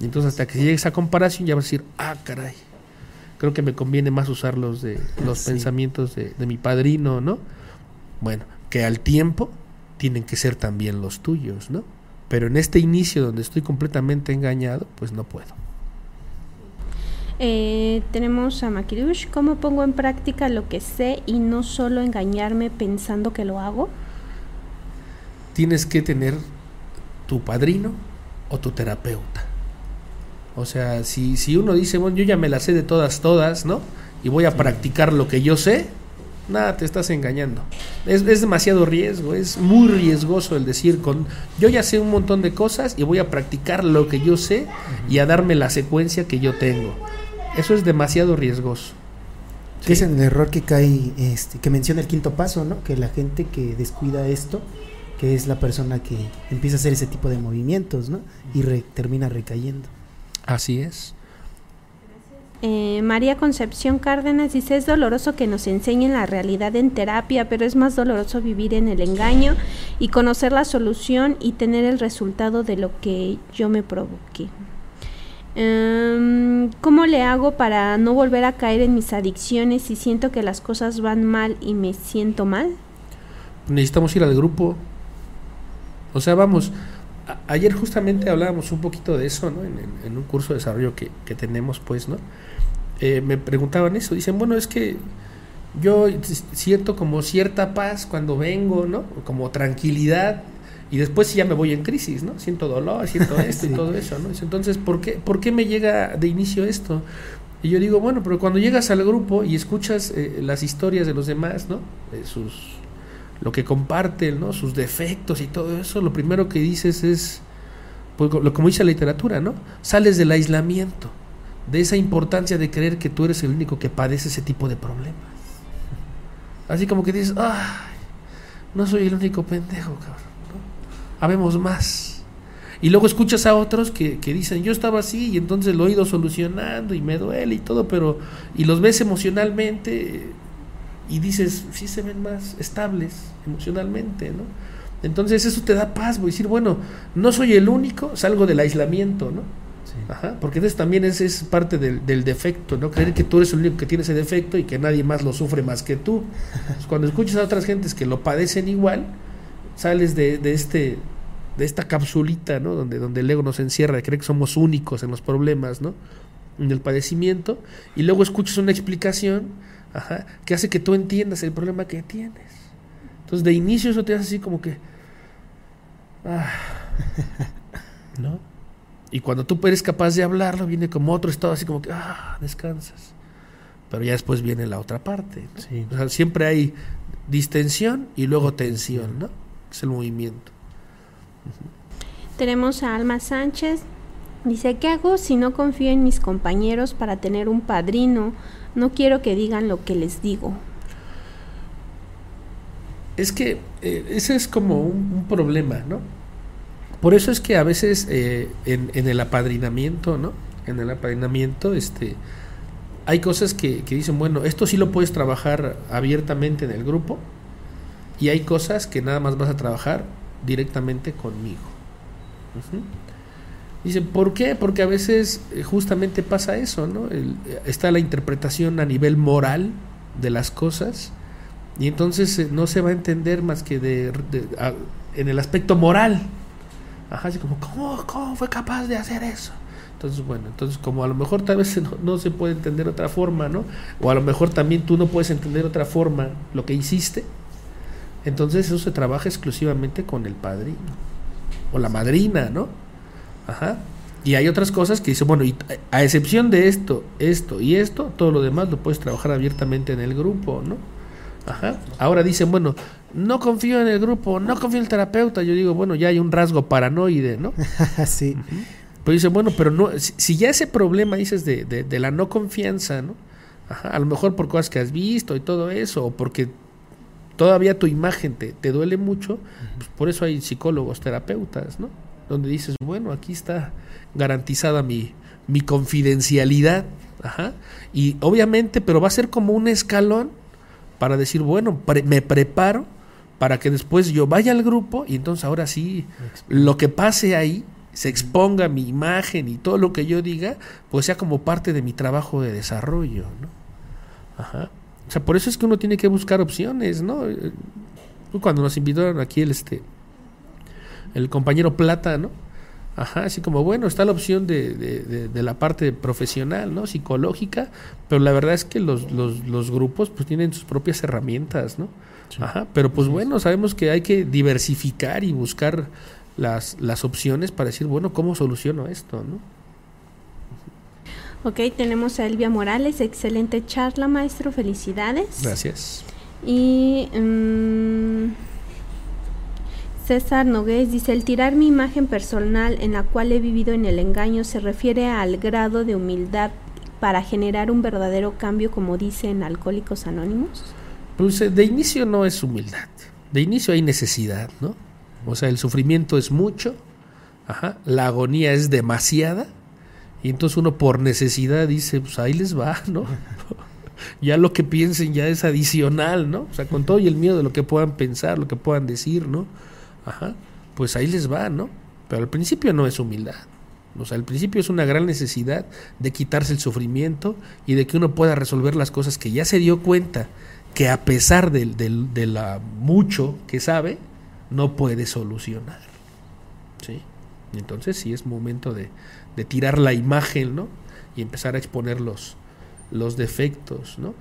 Y entonces, hasta que llegue esa comparación, ya vas a decir, ah, caray, creo que me conviene más usar los, de, los Sí. pensamientos de, de mi padrino, ¿no? Bueno, que al tiempo tienen que ser también los tuyos, ¿no? Pero en este inicio donde estoy completamente engañado, pues no puedo. Eh, tenemos a Makirush. ¿Cómo pongo en práctica lo que sé y no solo engañarme pensando que lo hago? tienes que tener tu padrino o tu terapeuta. O sea, si, si uno dice, bueno, yo ya me la sé de todas, todas, ¿no? Y voy a practicar lo que yo sé, nada, te estás engañando. Es, es demasiado riesgo, es muy riesgoso el decir, con yo ya sé un montón de cosas y voy a practicar lo que yo sé y a darme la secuencia que yo tengo. Eso es demasiado riesgoso. Es Sí. en el error que cae, este, que menciona el quinto paso, ¿no? Que la gente que descuida esto, que es la persona que empieza a hacer ese tipo de movimientos, ¿no? Y re- termina recayendo. Así es. Eh, María Concepción Cárdenas dice, es doloroso que nos enseñen la realidad en terapia, pero es más doloroso vivir en el engaño y conocer la solución y tener el resultado de lo que yo me provoqué. Em, ¿Cómo le hago para no volver a caer en mis adicciones si siento que las cosas van mal y me siento mal? necesitamos ir al grupo. O sea, vamos, ayer justamente hablábamos un poquito de eso, ¿no? En, un curso de desarrollo que, que tenemos, pues, ¿no? Eh, me preguntaban eso, dicen, bueno, es que yo siento como cierta paz cuando vengo, ¿no? Como tranquilidad, y después sí ya me voy en crisis, ¿no? Siento dolor, siento <laughs> esto y todo eso, ¿no? Entonces, ¿por qué, ¿por qué me llega de inicio esto? Y yo digo, bueno, pero cuando llegas al grupo y escuchas eh, las historias de los demás, ¿no? Sus lo que comparten, ¿no? sus defectos y todo eso, lo primero que dices es, pues, lo como dice la literatura, ¿no? Sales del aislamiento, de esa importancia de creer que tú eres el único que padece ese tipo de problemas. Así como que dices, ay, no soy el único pendejo, cabrón. Habemos más. Y luego escuchas a otros que, que dicen, yo estaba así y entonces lo he ido solucionando y me duele y todo, pero, y los ves emocionalmente y dices, sí se ven más estables emocionalmente, ¿no? Entonces eso te da paz, voy a decir, bueno, no soy el único, salgo del aislamiento, ¿no? Ajá, porque entonces también es, es parte del, del defecto, ¿no? Creer que tú eres el único que tiene ese defecto y que nadie más lo sufre más que tú. Entonces, <laughs> cuando escuchas a otras gentes que lo padecen igual, sales de, de este de esta capsulita, ¿no? Donde, donde el ego nos encierra, de creer que somos únicos en los problemas, ¿no? En el padecimiento, y luego escuchas una explicación ajá, que hace que tú entiendas el problema que tienes. Entonces, de inicio eso te hace así como que... ah, <laughs> ¿No? Y cuando tú eres capaz de hablarlo, viene como otro estado así como que, ah, descansas. Pero ya después viene la otra parte. ¿no? Sí. O sea, siempre hay distensión y luego tensión, ¿no? Es el movimiento. Tenemos a Alma Sánchez. Dice, ¿qué hago si no confío en mis compañeros para tener un padrino? No quiero que digan lo que les digo. Es que eh, ese es como un, un problema, ¿no? Por eso es que a veces eh, en, en el apadrinamiento, ¿no? En el apadrinamiento, este, hay cosas que, que dicen, bueno, esto sí lo puedes trabajar abiertamente en el grupo y hay cosas que nada más vas a trabajar directamente conmigo. Ujú. Dicen, ¿por qué? Porque a veces eh, justamente pasa eso, ¿no? Eh, está la interpretación a nivel moral de las cosas y entonces eh, no se va a entender más que de, en el aspecto moral. Ajá, así como, ¿cómo, ¿cómo fue capaz de hacer eso? Entonces, bueno, entonces como a lo mejor tal vez <laughs> no, se puede entender de otra forma, ¿no? O a lo mejor también tú no puedes entender de otra forma lo que hiciste. Entonces eso se trabaja exclusivamente con el padrino o la madrina, ¿no? Ajá. Y hay otras cosas que dicen, bueno, y a excepción de esto, esto y esto, todo lo demás lo puedes trabajar abiertamente en el grupo, ¿no? Ajá. Ahora dicen, bueno, no confío en el grupo, no confío en el terapeuta. Yo digo, bueno, ya hay un rasgo paranoide, ¿no? <laughs> sí. Pero dice, bueno, pero no, si, ya ese problema dices de, de, la no confianza, ¿no? a lo mejor por cosas que has visto y todo eso, o porque todavía tu imagen te, te duele mucho, pues por eso hay psicólogos, terapeutas, ¿no? Donde dices, bueno, aquí está garantizada mi, mi confidencialidad, Ajá. Y obviamente, pero va a ser como un escalón para decir, bueno, me preparo para que después yo vaya al grupo y entonces ahora sí, lo que pase ahí, se exponga mi imagen y todo lo que yo diga, pues sea como parte de mi trabajo de desarrollo, ¿no? Ajá. O sea, por eso es que uno tiene que buscar opciones, ¿no? Cuando nos invitaron aquí el este el compañero Plata, ¿no? Ajá, así como, bueno, está la opción de, de, la parte profesional, ¿no? Psicológica, pero la verdad es que los, los, los grupos pues tienen sus propias herramientas, ¿no? Ajá, pero pues bueno, sabemos que hay que diversificar y buscar las, las opciones para decir, bueno, ¿cómo soluciono esto, no? Ok, tenemos a Elvia Morales, excelente charla, maestro, felicidades. Gracias. Y... Mm, César Nogués dice, el tirar mi imagen personal en la cual he vivido en el engaño se refiere al grado de humildad para generar un verdadero cambio, como dicen Alcohólicos Anónimos. Pues eh, de inicio no es humildad, de inicio hay necesidad, ¿no? O sea, el sufrimiento es mucho, ajá, la agonía es demasiada, y entonces uno por necesidad dice, pues ahí les va, ¿no? <laughs> ya lo que piensen ya es adicional, ¿no? O sea, con todo y el miedo de lo que puedan pensar, lo que puedan decir, ¿no? Ajá, pues ahí les va, ¿no? Pero al principio no es humildad. O sea, al principio es una gran necesidad de quitarse el sufrimiento y de que uno pueda resolver las cosas que ya se dio cuenta que a pesar de, de, la mucho que sabe, no puede solucionar. ¿Sí? Entonces sí es momento de, de, tirar la imagen, ¿no? Y empezar a exponer los, los defectos, ¿no?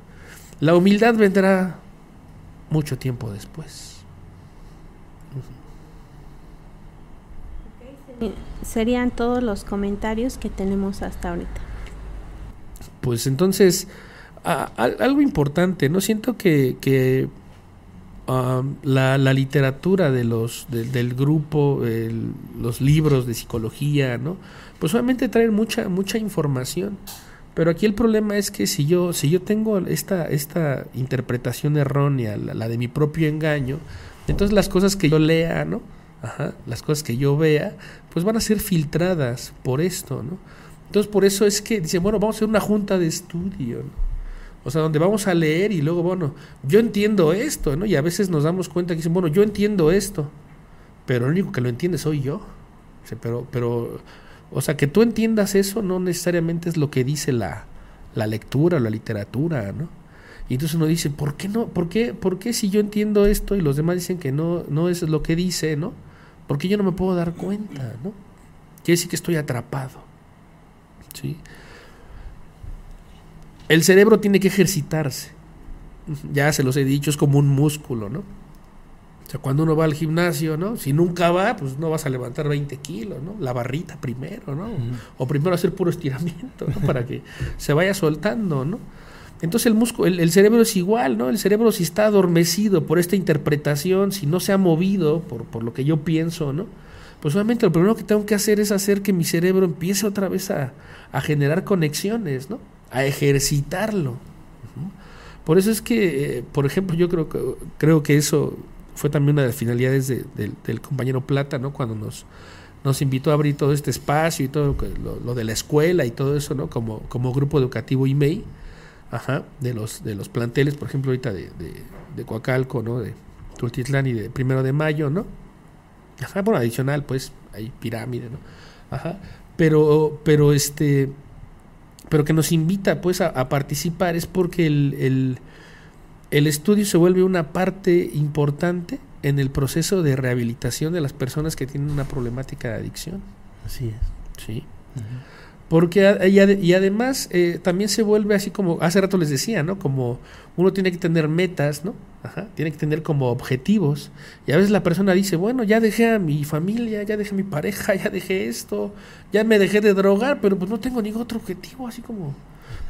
La humildad vendrá mucho tiempo después. Serían todos los comentarios que tenemos hasta ahorita. Pues entonces, algo importante, ¿no? Siento que, que la, literatura de los, del grupo, los libros de psicología, ¿no? Pues obviamente traen mucha, mucha información. Pero aquí el problema es que si yo, si yo tengo esta, esta interpretación errónea, la, de mi propio engaño, entonces las cosas que yo lea, ¿no? Ajá, las cosas que yo vea, pues van a ser filtradas por esto, ¿no? Entonces por eso es que dice, bueno, vamos a hacer una junta de estudio, ¿no? O sea, donde vamos a leer y luego, bueno, yo entiendo esto, ¿no? Y a veces nos damos cuenta que dicen, bueno, yo entiendo esto, pero lo único que lo entiende soy yo. Pero, pero, o sea, que tú entiendas eso no necesariamente es lo que dice la, la lectura, la literatura, ¿no? Y entonces uno dice, ¿por qué no? ¿Por qué, ¿Por qué si yo entiendo esto y los demás dicen que no, no es lo que dice, ¿no? Porque yo no me puedo dar cuenta, ¿no? Quiere decir que estoy atrapado. ¿sí? El cerebro tiene que ejercitarse. Ya se los he dicho, es como un músculo, ¿no? O sea, cuando uno va al gimnasio, ¿no? Si nunca va, pues no vas a levantar 20 kilos, ¿no? La barrita primero, ¿no? O primero hacer puro estiramiento, ¿no? Para que <laughs> se vaya soltando, ¿no? Entonces el, músculo, el, cerebro es igual, ¿no? El cerebro si está adormecido por esta interpretación, si no se ha movido por, por lo que yo pienso, ¿no? Pues obviamente lo primero que tengo que hacer es hacer que mi cerebro empiece otra vez a, a generar conexiones, ¿no? A ejercitarlo. Por eso es que, eh, por ejemplo, yo creo que, creo que eso fue también una de las finalidades del compañero Plata, ¿no? Cuando nos, nos invitó a abrir todo este espacio y todo lo, lo, de la escuela y todo eso, ¿no? Como, como grupo educativo IMEI ajá, de los, de los planteles, por ejemplo, ahorita de, de, de Coacalco, ¿no? De Tultitlán y de Primero de Mayo, ¿no? Ajá, bueno, adicional, pues, hay pirámide, ¿no? Ajá, pero, pero este, pero que nos invita, pues, a, participar es porque el, el estudio se vuelve una parte importante en el proceso de rehabilitación de las personas que tienen una problemática de adicción. Así es. Sí. Porque y, además eh, también se vuelve así como hace rato les decía, ¿no? Como uno tiene que tener metas, ¿no? Ajá, tiene que tener como objetivos. Y a veces la persona dice, bueno, ya dejé a mi familia, ya dejé a mi pareja, <laughs> ya dejé esto, ya me dejé de drogar, pero pues no tengo ningún otro objetivo, así como,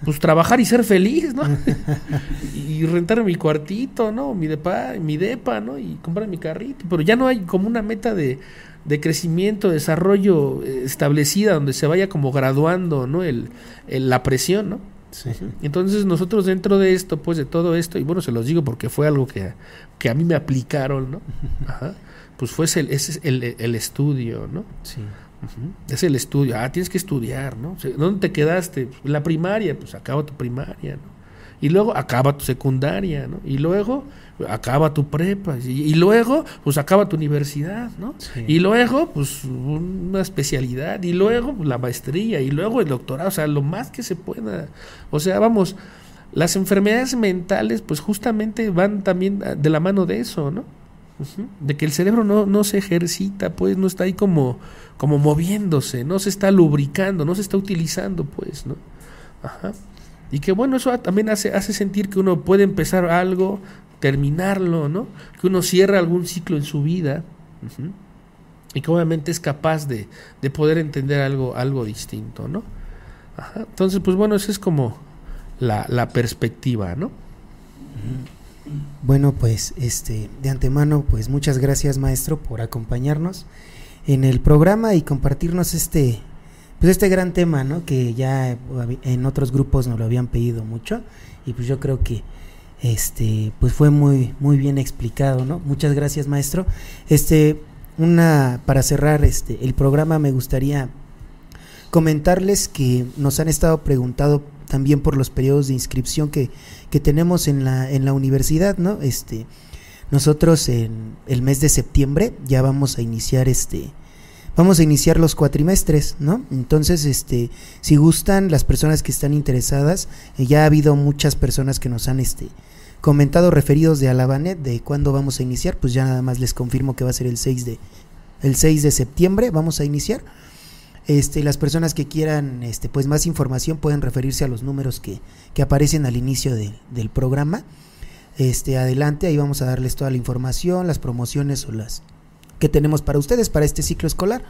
pues trabajar y ser feliz, ¿no? <laughs> y rentar mi cuartito, ¿no? Mi depa, mi depa, ¿no? Y comprar mi carrito. Pero ya no hay como una meta de, de crecimiento, desarrollo eh, establecida donde se vaya como graduando, ¿no? El, la presión, ¿no? Entonces nosotros dentro de esto, pues de todo esto, y bueno, se los digo porque fue algo que, que a mí me aplicaron, ¿no? Ajá. Pues fue el, ese es el, el estudio, ¿no? Sí. Es el estudio. Ah, tienes que estudiar, ¿no? ¿Dónde te quedaste? En la primaria, pues acaba tu primaria, ¿no? Y luego acaba tu secundaria, ¿no? Y luego acaba tu prepa. Y, luego, pues acaba tu universidad, ¿no? Y luego, pues una especialidad. Y luego, pues, la maestría. Y luego el doctorado. O sea, lo más que se pueda. O sea, vamos, las enfermedades mentales, pues justamente van también de la mano de eso, ¿no? De que el cerebro no, no se ejercita, pues no está ahí como, como moviéndose, no se está lubricando, no se está utilizando, pues, ¿no? Ajá. Y que bueno, eso también hace, hace sentir que uno puede empezar algo, terminarlo, ¿no? Que uno cierra algún ciclo en su vida. Y que obviamente es capaz de, de, poder entender algo, algo distinto, ¿no? Ajá. Entonces, pues bueno, esa es como la, la perspectiva, ¿no? Bueno, pues este de antemano, pues muchas gracias maestro por acompañarnos en el programa y compartirnos este pues este gran tema, ¿no? Que ya en otros grupos nos lo habían pedido mucho y pues yo creo que este pues fue muy muy bien explicado, ¿no? Muchas gracias, maestro. Este una para cerrar este el programa me gustaría comentarles que nos han estado preguntando también por los periodos de inscripción que, que tenemos en la, en la universidad, ¿no? Este, nosotros en el mes de septiembre ya vamos a iniciar este, vamos a iniciar los cuatrimestres, ¿no? Entonces, este, si gustan las personas que están interesadas, eh, ya ha habido muchas personas que nos han, este, comentado referidos de Alabanet de cuándo vamos a iniciar, pues ya nada más les confirmo que va a ser el 6 de, el 6 de septiembre, vamos a iniciar. Este, las personas que quieran este, pues más información pueden referirse a los números que, que aparecen al inicio del programa. Este, adelante, ahí vamos a darles toda la información, las promociones o las que tenemos para ustedes para este ciclo escolar.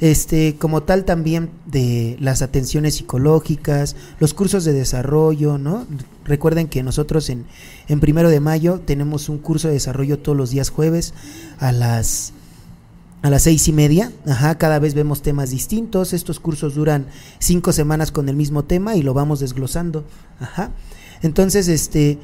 Este, como tal también de las atenciones psicológicas, los cursos de desarrollo, ¿no? Recuerden que nosotros en, en primero de mayo tenemos un curso de desarrollo todos los días jueves a las a las seis y media. Ajá, cada vez vemos temas distintos. Estos cursos duran cinco semanas con el mismo tema y lo vamos desglosando. Ajá. Entonces, este,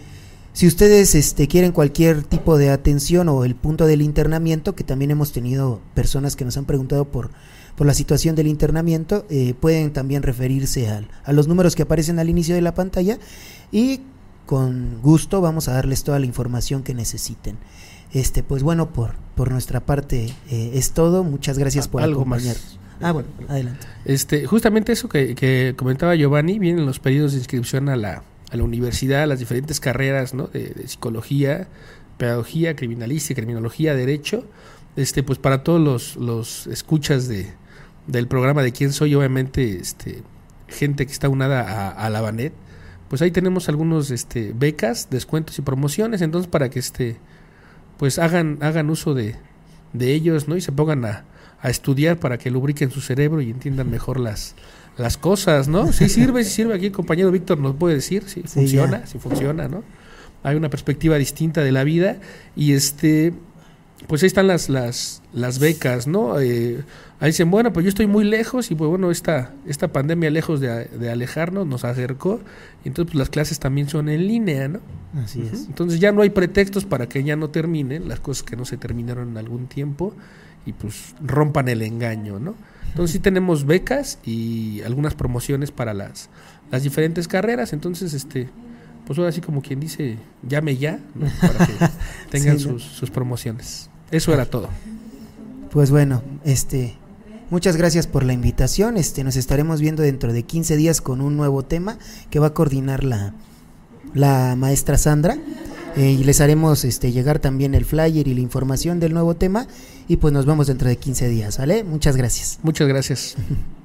si ustedes este, quieren cualquier tipo de atención o el punto del internamiento, que también hemos tenido personas que nos han preguntado por, por la situación del internamiento, eh, pueden también referirse al, a los números que aparecen al inicio de la pantalla y con gusto vamos a darles toda la información que necesiten. Este, pues bueno, por, por nuestra parte eh, es todo. Muchas gracias ah, por algo acompañarnos. Ah, bueno, adelante. Este, justamente eso que, comentaba Giovanni, vienen los pedidos de inscripción a la, a la universidad, a las diferentes carreras ¿no? de, psicología, pedagogía, criminalística, criminología, derecho. Este, pues para todos los, los escuchas de, del programa de quién soy, obviamente, este, gente que está unada a, a la Banet, pues ahí tenemos algunos este, becas, descuentos y promociones, entonces para que este pues hagan, hagan uso de, de ellos, ¿no? Y se pongan a, a, estudiar para que lubriquen su cerebro y entiendan mejor las, las cosas, ¿no? Sí sirve, sí sirve. Aquí el compañero Víctor nos puede decir si funciona, si funciona, ¿no? Hay una perspectiva distinta de la vida y este, pues ahí están las, las, las becas, ¿no? Eh, ahí dicen, bueno, pues yo estoy muy lejos y pues bueno, esta, esta pandemia lejos de, de alejarnos nos acercó y entonces pues las clases también son en línea, ¿no? Así es. Entonces ya no hay pretextos para que ya no terminen las cosas que no se terminaron en algún tiempo y pues rompan el engaño, ¿no? Entonces sí tenemos becas y algunas promociones para las, las diferentes carreras, entonces este pues ahora sí como quien dice, llame ya, <laughs> para que tengan sus, sus promociones. Eso era todo. Pues bueno, este Muchas gracias por la invitación. Este, nos estaremos viendo dentro de 15 días con un nuevo tema que va a coordinar la, la maestra Sandra. Eh, y les haremos este, llegar también el flyer y la información del nuevo tema. Y pues nos vemos dentro de 15 días, ¿vale? Muchas gracias. Muchas gracias. <laughs>